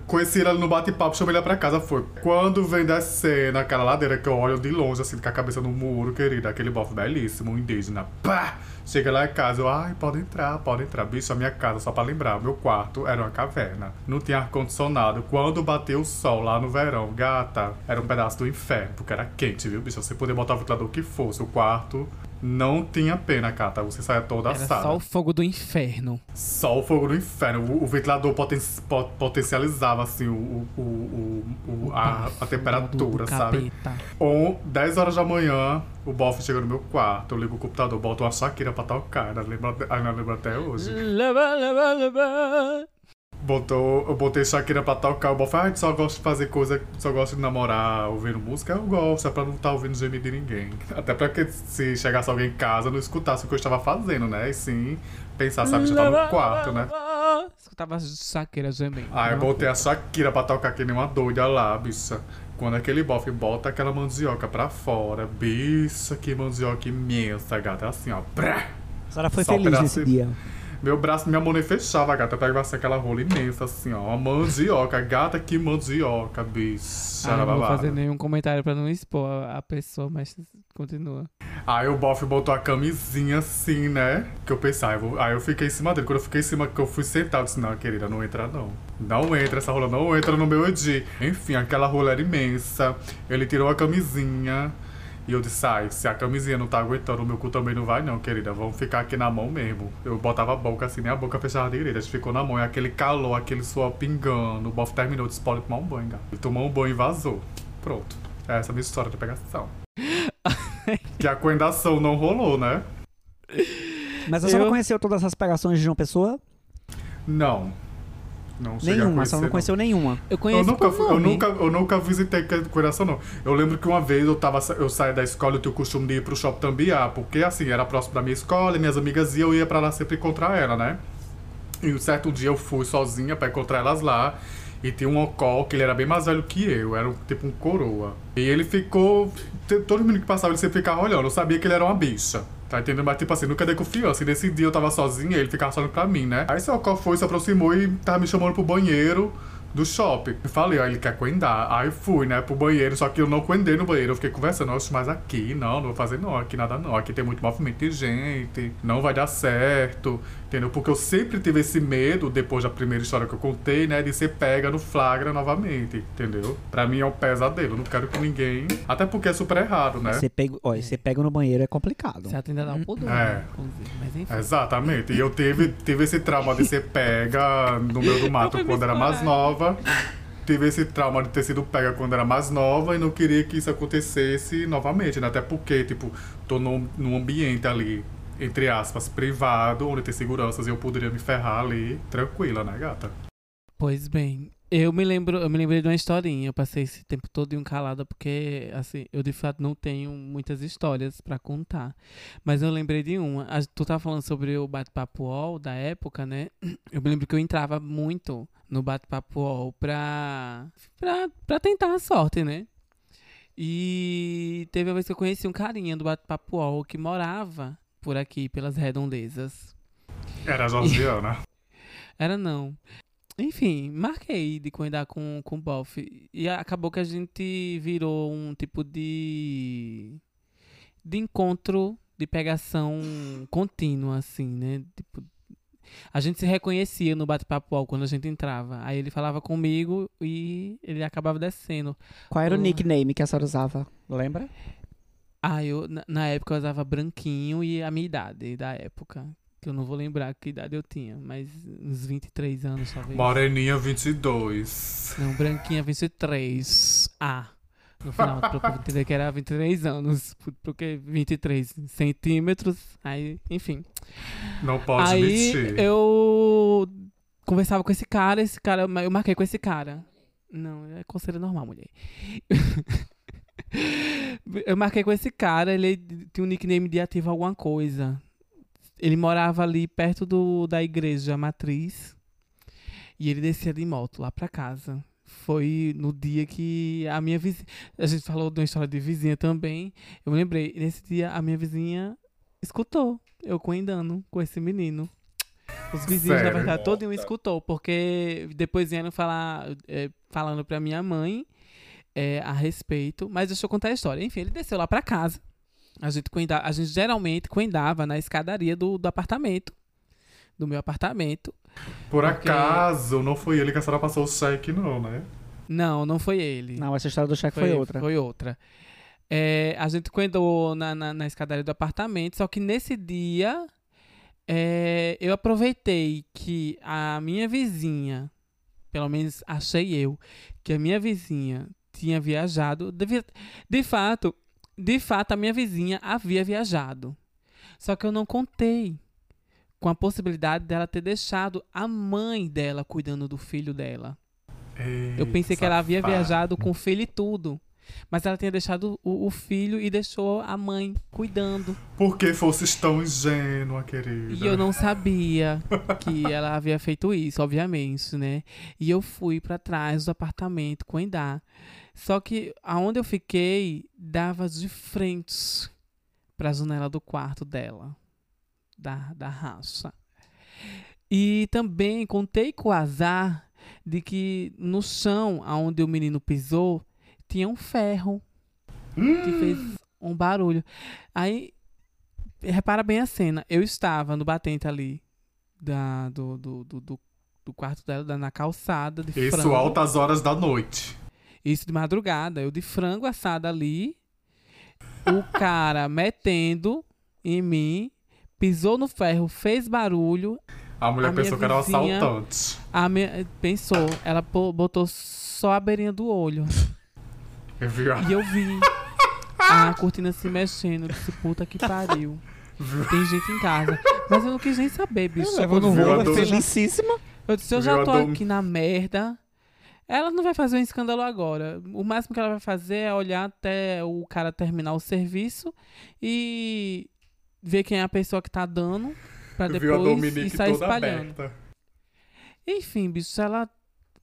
conheci ele no bate-papo, chamei ele pra casa, foi. Quando vem descer naquela ladeira que eu olho de longe, assim, com a cabeça no muro, querida, aquele bofe belíssimo, indígena, pá! Chega lá em casa, eu, ai, pode entrar, pode entrar. Bicho, a minha casa, só pra lembrar, meu quarto era uma caverna. Não tinha ar-condicionado. Quando bateu o sol lá no verão, gata, era um pedaço do inferno, porque era quente, viu, bicho? Você podia botar o ventilador que fosse, o quarto não tinha pena, Cata. Você saia toda Era assada. só o fogo do inferno. Só o fogo do inferno. O, o ventilador poten po- potencializava, assim, o, o, o, a, a temperatura, do sabe? capeta. Ou 10 horas da manhã, o bofe chega no meu quarto, eu ligo o computador, boto uma Shakira pra tocar. Ainda lembro, ainda lembro até hoje. Leva, leva, leva. Botou, eu botei Shakira pra tocar, o bofe, ah, só gosto de fazer coisa, só gosto de namorar ouvindo música. Eu gosto, é pra não estar ouvindo gemido de ninguém. Até pra que se chegasse alguém em casa, não escutasse o que eu estava fazendo, né? E sim pensar, sabe, já tá no quarto, né? Escutava Shakira gemendo. Aí eu botei a Shakira pra tocar que nem uma doida lá, bicha. Quando aquele bofe bota aquela mandioca pra fora, bicha, que mandioca imensa, gata. Assim, ó. Brá. A senhora foi Só feliz nesse dia. Meu braço, minha mão nem fechava, gata. Eu pegava assim, aquela rola imensa, assim, ó. Uma mandioca. Gata, que mandioca, bicho. Ah, não vou fazer nenhum comentário pra não expor a- a pessoa, mas continua. Aí o bofe botou a camisinha assim, né? Que eu pensei, ah, eu vou- aí eu fiquei em cima dele. Quando eu fiquei em cima, que eu fui sentado, eu disse, não, querida, não entra não. Não entra, essa rola não entra no meu Edi. Enfim, aquela rola era imensa. Ele tirou a camisinha. E eu disse, ai, se a camisinha não tá aguentando, o meu cu também não vai não, querida. Vamos ficar aqui na mão mesmo. Eu botava a boca assim, nem a boca fechava direita. A gente ficou na mão, e aquele calor, aquele suor pingando. O bofe terminou, disse, pode tomar um banho, gata. Ele tomou um banho e vazou. Pronto. Essa é a minha história de pegação. que a coendação não rolou, né? Mas a senhora Eu- conheceu todas as pegações de João Pessoa? Não. Não Nenhuma, senhora não conheceu nenhuma. Eu Eu conheço nunca, por fui- eu, nunca, eu nunca visitei coração, não. Eu lembro que uma vez eu, tava, eu saí da escola e eu tinha o costume de ir pro shopping Tambiá, porque assim, era próximo da minha escola, e minhas amigas iam, eu ia pra lá sempre encontrar ela, né? E um certo dia eu fui sozinha pra encontrar elas lá. E tinha um ocol que ele era bem mais velho que eu, era um, tipo um coroa. E ele ficou. Todo mundo que passava ele sempre ficava olhando. Eu sabia que ele era uma bicha. Tá entendendo? Mas tipo assim, nunca dei confiança. E nesse dia eu tava sozinha ele ficava só olhando pra mim, né? Aí esse ocol foi, se aproximou e tava me chamando pro banheiro do shopping. Eu falei, ó, ele quer coendar. Aí fui, né, pro banheiro, só que eu não coendei no banheiro. Eu fiquei conversando, nossa, mas aqui não, não vou fazer não, aqui nada não. Aqui tem muito movimento de gente, não vai dar certo, entendeu? Porque eu sempre tive esse medo, depois da primeira história que eu contei, né, de ser pega no flagra novamente, entendeu? Pra mim é um pesadelo, não quero que ninguém. Até porque é super errado, né? Você pega, olha, você pega no banheiro é complicado. Você atende a dar o pudor, É. né? Inclusive. Mas enfim. Exatamente. E eu tive, tive esse trauma de ser pega no meio do mato quando era mais explorar. Nova. Tive esse trauma de ter sido pega quando era mais nova e não queria que isso acontecesse novamente, né? Até porque, tipo, tô num, num ambiente ali, entre aspas, privado, onde tem seguranças e eu poderia me ferrar ali tranquila, né, gata? Pois bem, eu me lembro, eu me lembrei de uma historinha. Eu passei esse tempo todo em um calada porque, assim, eu de fato não tenho muitas histórias pra contar. Mas eu lembrei de uma. A- Tu tava falando sobre o bate-papo UOL da época, né? Eu me lembro que eu entrava muito no bate-papo UOL pra, pra, pra tentar a sorte, né? E teve uma vez que eu conheci um carinha do bate-papo UOL que morava por aqui, pelas redondezas. Era a Georgiana. Era não. Enfim, marquei de cuidar com, com o Boff. E acabou que a gente virou um tipo de. de encontro, de pegação contínua, assim, né? Tipo, a gente se reconhecia no bate-papo quando a gente entrava. Aí ele falava comigo e ele acabava descendo. Qual era o Hum. nickname que a senhora usava? Lembra? Ah, eu, na, na época eu usava branquinho e a minha idade da época. Que eu não vou lembrar que idade eu tinha, mas uns 23 anos talvez. Moreninha 22. Não, branquinha 23. Ah. No final, pra eu entender que era 23 anos. por- Porque 23 centímetros. Aí, enfim. Não pode aí mentir. eu conversava com esse cara, esse cara, eu marquei com esse cara. Não, é conselho normal, mulher. eu marquei com esse cara, ele tinha um nickname de ativo alguma coisa. Ele morava ali perto do, da igreja matriz. E ele descia de moto lá pra casa. Foi no dia que a minha vizinha. A gente falou de uma história de vizinha também. Eu me lembrei, nesse dia a minha vizinha escutou eu coendando com esse menino. Os vizinhos, Sério? na verdade, todo mundo escutou, porque depois vieram falar, é, falando pra minha mãe é, a respeito. Mas deixa eu contar a história. Enfim, ele desceu lá pra casa. A gente, coenda, a gente geralmente coendava na escadaria do, do apartamento. Do meu apartamento. Por porque- acaso, não foi ele que a senhora passou o cheque, não, né? Não, não foi ele. Não, essa história do cheque foi, outra. Foi outra. É, a gente coendou na, na, na escadaria do apartamento, só que nesse dia é, eu aproveitei que a minha vizinha, pelo menos achei eu, que a minha vizinha tinha viajado. De, de fato, de fato, a minha vizinha havia viajado. Só que eu não contei com a possibilidade dela ter deixado a mãe dela cuidando do filho dela. Eu pensei que ela havia viajado com o filho e tudo. Mas ela tinha deixado o, o filho e deixou a mãe cuidando. Porque fosses tão ingênua, querida. E eu não sabia que ela havia feito isso, obviamente, né? E eu fui pra trás do apartamento cuidar. Só que aonde eu fiquei dava de frente pra janela do quarto dela, da, da raça. E também contei com o azar de que no chão onde o menino pisou tinha um ferro que fez um barulho. Aí, repara bem a cena. Eu estava no batente ali da, do, do, do, do, do quarto dela, da- na calçada de Isso frango. altas horas da noite. Isso de madrugada. Eu de frango assado ali. O cara metendo em mim. Pisou no ferro, fez barulho. A mulher A pensou que era um assaltante. A minha, pensou, ela pô- botou só a beirinha do olho. Viu? E eu vi a cortina se mexendo. Eu disse, puta que pariu. Tem gente em casa. Mas eu não quis nem saber, bicho. Só Levou no rolo, felicíssima. Eu disse, eu já tô aqui na merda. Ela não vai fazer um escândalo agora. O máximo que ela vai fazer é olhar até o cara terminar o serviço e ver quem é a pessoa que tá dando. Pra Viu a depois Dominique sair espalhando. aberta. Enfim, bicho, ela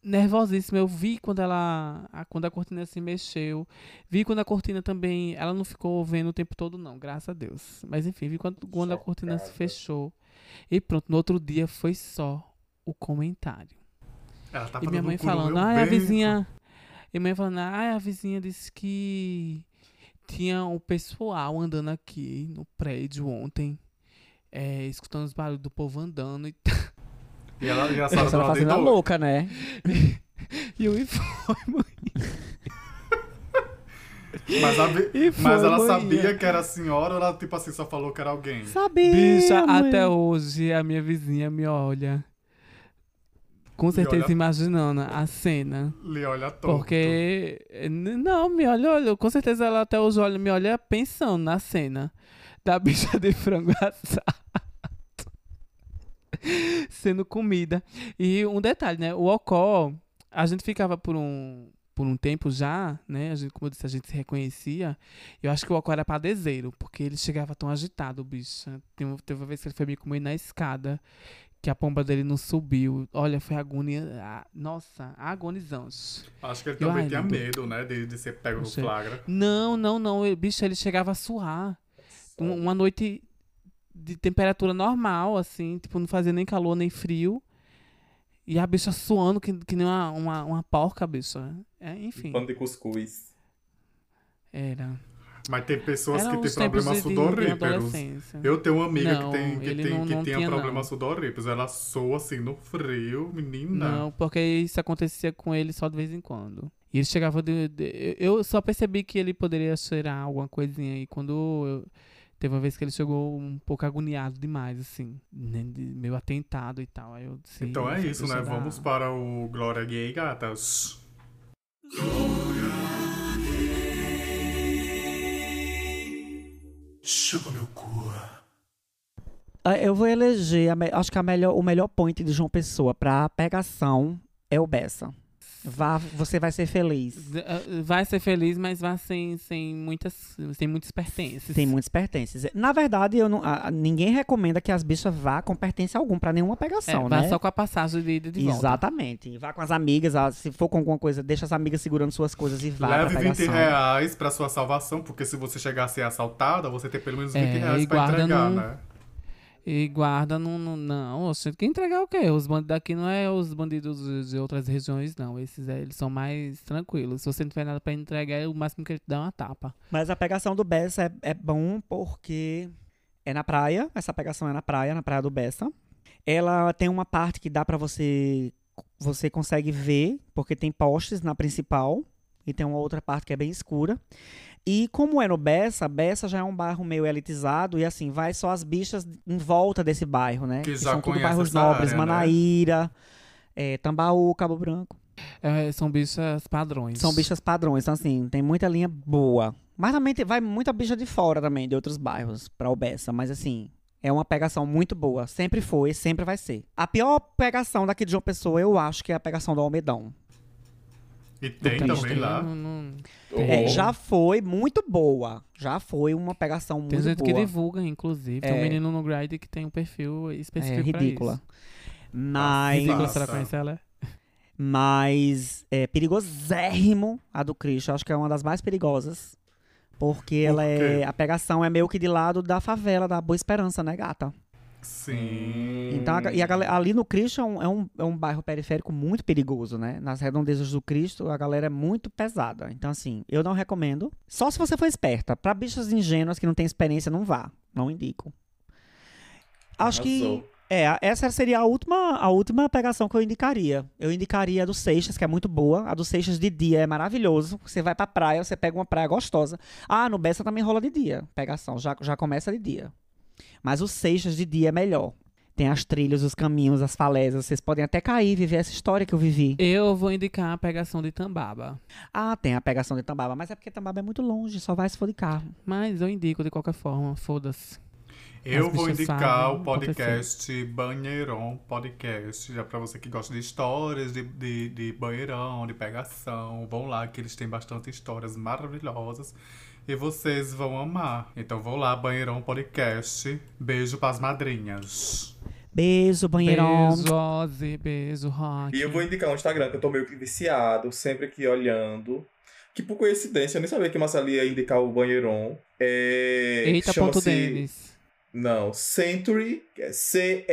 nervosíssima. Eu vi quando ela. a- Quando a cortina se mexeu. Vi quando a cortina também. Ela não ficou vendo o tempo todo, não, graças a Deus. Mas enfim, vi quando, quando a cortina se fechou. E pronto, no outro dia foi só o comentário. Ela tá e minha mãe falando, ai, a beco." vizinha. E minha mãe falando, ai, a vizinha disse que tinha um pessoal andando aqui no prédio ontem. é, escutando os barulhos do povo andando e E ela, e a fazendo a louca, né? E eu e foi, mãe. Mas, a foi, mas ela sabia que era a senhora ou ela, tipo assim, só falou que era alguém? Sabia, Bicha, mãe. até hoje a minha vizinha me olha. Com certeza olha- imaginando a cena. Lhe olha todo. Porque. Não, me olha, olha. Com certeza ela até hoje olha, me olha pensando na cena da bicha de frango assado. Sendo comida. E um detalhe, né? O Ocó, a gente ficava por um. Por um tempo já, né? A gente, como eu disse, a gente se reconhecia. Eu acho que o Ocó era padezeiro, porque ele chegava tão agitado, bicho. Teve, teve uma vez que ele foi me comer na escada, que a pomba dele não subiu. Olha, foi agonia. ah, Nossa, agonizante. Acho que ele Eu, também ai, tinha meu medo, né? De, de ser pego no Não flagra. Não, não, não. ele- Bicho, ele chegava a suar. Um- uma noite de temperatura normal, assim, tipo, não fazia nem calor nem frio. E a bicha suando que, que nem uma, uma, uma porca, bicha. É, enfim, Pano de cuscuz. era. Mas tem pessoas Era que têm problemas adolescência. Eu tenho uma amiga Não, que, tem, que, tem, não- que não tinha sudoríferos. Ela soa assim no frio, menina. Não, porque isso acontecia com ele só de vez em quando. E ele chegava de, de- Eu só percebi que ele poderia cheirar alguma coisinha aí quando. eu- teve uma vez que ele chegou um pouco agoniado demais, assim. né, meio atentado e tal. Aí eu disse, Então é "Essa isso, né? Vamos para o Glória Gay, gatas. Chupa meu cu. Ah, Eu vou eleger, acho que melhor, o melhor point de João Pessoa pra pegação é o Bessa. Vá, você vai ser feliz. Eh, Vai ser feliz, mas vai sem, sem, muitas, sem muitos pertences. Tem muitos pertences. Na verdade, eu não, a- ninguém recomenda que as bichas vá com pertence algum pra nenhuma É, pegação, vai né? só com a passagem de de volta. Exatamente. Vá com as amigas, se for com alguma coisa, deixa as amigas segurando suas coisas e vá Leve pra 20 pegação. reais pra sua salvação, porque se você chegar a ser assaltada, você tem pelo menos 20 É, reais pra entregar, num- né? E guarda no. no não, você quer entregar o quê? Os bandidos daqui não é os bandidos de- outras regiões, não. Esses é, eles são mais tranquilos. Se você não tiver nada pra entregar, o máximo que ele te dá é uma tapa. Mas a pegação do Bessa é, é bom porque é na praia. Essa pegação é na praia, na praia do Bessa. Ela tem uma parte que dá pra você. Você consegue ver, porque tem postes na principal. E tem uma outra parte que é bem escura. E como é no Bessa, Bessa já é um bairro meio elitizado. E assim, vai só as bichas em volta desse bairro, né? Que já são tudo bairros nobres. área, né? Manaíra, é, Tambaú, Cabo Branco. É, são bichas padrões. São bichas padrões, então assim, tem muita linha boa. Mas também tem- vai muita bicha de fora também, de outros bairros, pra Obessa. Mas assim, é uma pegação muito boa. Sempre foi, sempre vai ser. A pior pegação daqui de João Pessoa, eu acho que é a pegação do Almedão. E tem Também tem, lá. não- não- É, Oh. já foi muito boa. Já foi uma pegação Tem muito gente que boa. divulga, inclusive. Tem um É. menino no Gride que tem um perfil É específico pra ridícula. isso. Mas, Ridícula, será que conhece ela? mas é perigosérrimo a do Cristo. Acho que é uma das mais perigosas. Porque ela quê? é. A pegação é meio que de lado da favela, da Boa Esperança, né, gata? Sim. Então, a e a ali no Cristo é um, é, um, é um bairro periférico muito perigoso, né? Nas redondezas do Cristo, a galera é muito pesada. Então, assim, eu não recomendo. Só se você for esperta. Pra bichas ingênuas que não têm experiência, não vá. Não indico. Acho que. Arrasou. É, a- essa seria a última, a última pegação que eu indicaria. Eu indicaria a do Seixas, que é muito boa. A do Seixas de dia é maravilhoso. Você vai pra praia, você pega uma praia gostosa. Ah, no Bessa também rola de dia. Pegação, já, já começa de dia. Mas o Seixas de dia é melhor. Tem as trilhas, os caminhos, as falésias. Vocês podem até cair e viver essa história que eu vivi. Eu vou indicar a pegação de Tambaba. Ah, tem a pegação de Tambaba, mas é porque Tambaba é muito longe, só vai se for de carro. Mas eu indico de qualquer forma, foda-se. Eu As vou bichas indicar sabem o podcast Banheirão Podcast, já pra você que gosta de histórias de, de, de banheirão, de pegação. Vão lá que eles têm bastante histórias maravilhosas e vocês vão amar. Então vão lá, Banheirão Podcast. Beijo pras madrinhas. Beijo, banheirão. Beijo, Ozzy, beijo, Rock. E eu vou indicar um Instagram que eu tô meio que viciado, sempre aqui olhando. Que por coincidência, eu nem sabia que Marcelo ia indicar o Banheiron. É... Eita, ponto Denis. Não, Century, que é C-E-N-T-U-R-Y,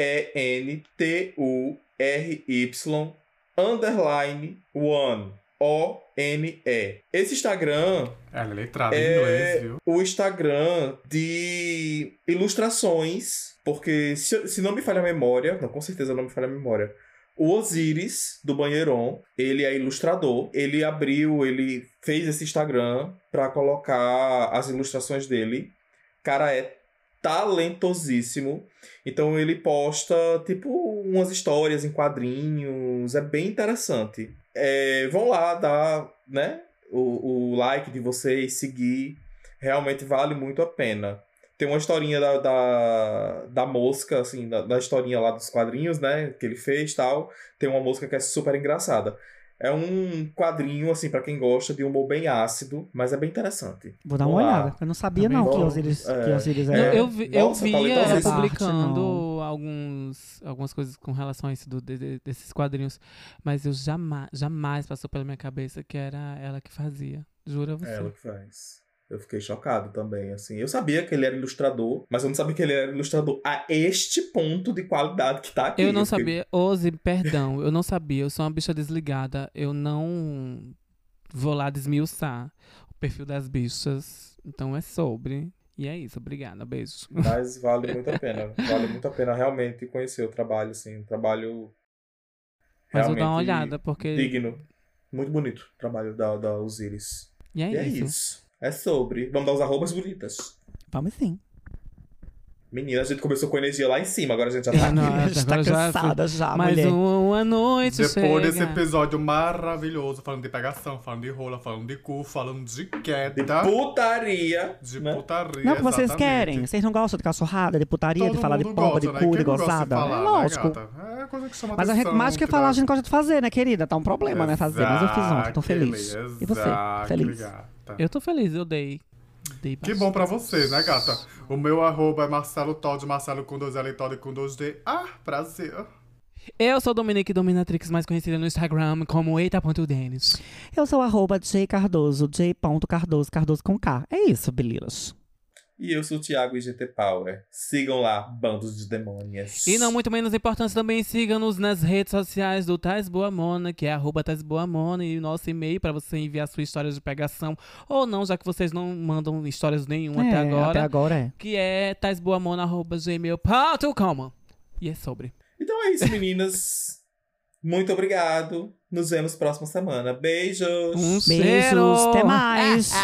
underline, one, O-N-E. Esse Instagram Ela é letrada em É- inglês, viu? o Instagram de ilustrações, porque se, se não me falha a memória, não, com certeza não me falha a memória, o Osiris, do Banheiron, ele é ilustrador, ele abriu, ele fez esse Instagram pra colocar as ilustrações dele. Cara, é talentosíssimo. Então ele posta, tipo, umas histórias em quadrinhos, é bem interessante. É, vão lá dar, né, o, o like de vocês, seguir realmente vale muito a pena. Tem uma historinha da, da, da mosca, assim, da, da historinha lá dos quadrinhos, né? Que ele fez tal. Tem uma mosca que é super engraçada. É um quadrinho, assim, pra quem gosta de humor bem ácido, mas é bem interessante. Vou dar uma Vamos lá. olhada. Eu não sabia, Também não, que vou. Osiris, É. que Osiris Não, é. eu vi, eu Nossa, vi ela parte, publicando não. alguns, algumas coisas com relação a isso do, de- de- desses quadrinhos, mas eu jamais, jamais passou pela minha cabeça que era ela que fazia. Juro a você. É ela que faz. Eu fiquei chocado também, assim. Eu sabia que ele era ilustrador, mas eu não sabia que ele era ilustrador a este ponto de qualidade que tá aqui. Eu não fiquei- sabia, Ozzy, perdão, eu não sabia, eu sou uma bicha desligada, eu não vou lá desmiuçar o perfil das bichas, então é sobre. E é isso, obrigada, beijo. Mas vale muito a pena. Vale muito a pena realmente conhecer o trabalho, assim. Um trabalho. Mas vou dar uma olhada, porque. Digno. Muito bonito o trabalho da, da Osiris. E é, e é isso. É sobre. Vamos dar os arrobas bonitas. Vamos sim. Menina, a gente começou com energia lá em cima, agora a gente já tá É, não, aqui. A gente tá agora já- cansada já, Mais mulher. um- uma noite Depois chega. desse episódio maravilhoso, falando de pegação, falando de rola, falando de cu, falando de De queda, putaria. de né? putaria. Não, que vocês exatamente. querem. Vocês não gostam de cachorrada, de putaria, Todo de falar de pomba, de gosta, cu, né? de gozada. falar, é né, lógico. gata? É coisa que chama Mas a atenção, mais do que que falar, a gente gosta de fazer, né, querida? Tá um problema, né, fazer. Mas eu fiz ontem, tô feliz. Exactly, E você? Feliz? Gata. Eu tô feliz, eu dei. dei Que bom pra vocês, né, gata? O meu arroba é Marcelo Todd, Marcelo com dois L e Todd com dois D. Ah, prazer. Eu sou Dominique Dominatrix, mais conhecida no Instagram como eita.denis. Eu sou arroba J Cardoso, J.Cardoso, Cardoso com K. É isso, Belilas. E eu sou o Thiago IGT Power. Sigam lá, bandos de demônias. E não muito menos importante, também siga-nos nas redes sociais do Tais Boa Mona, que é arroba Tais Boa Mona, e o nosso e-mail para você enviar sua história de pegação, ou não, já que vocês não mandam histórias nenhuma é, até agora, Até agora é. que é taisboamona.gmail.com. E é sobre. Então é isso, meninas. Muito obrigado. Nos vemos próxima semana. Beijos. Um Beijos, cheiro! até mais.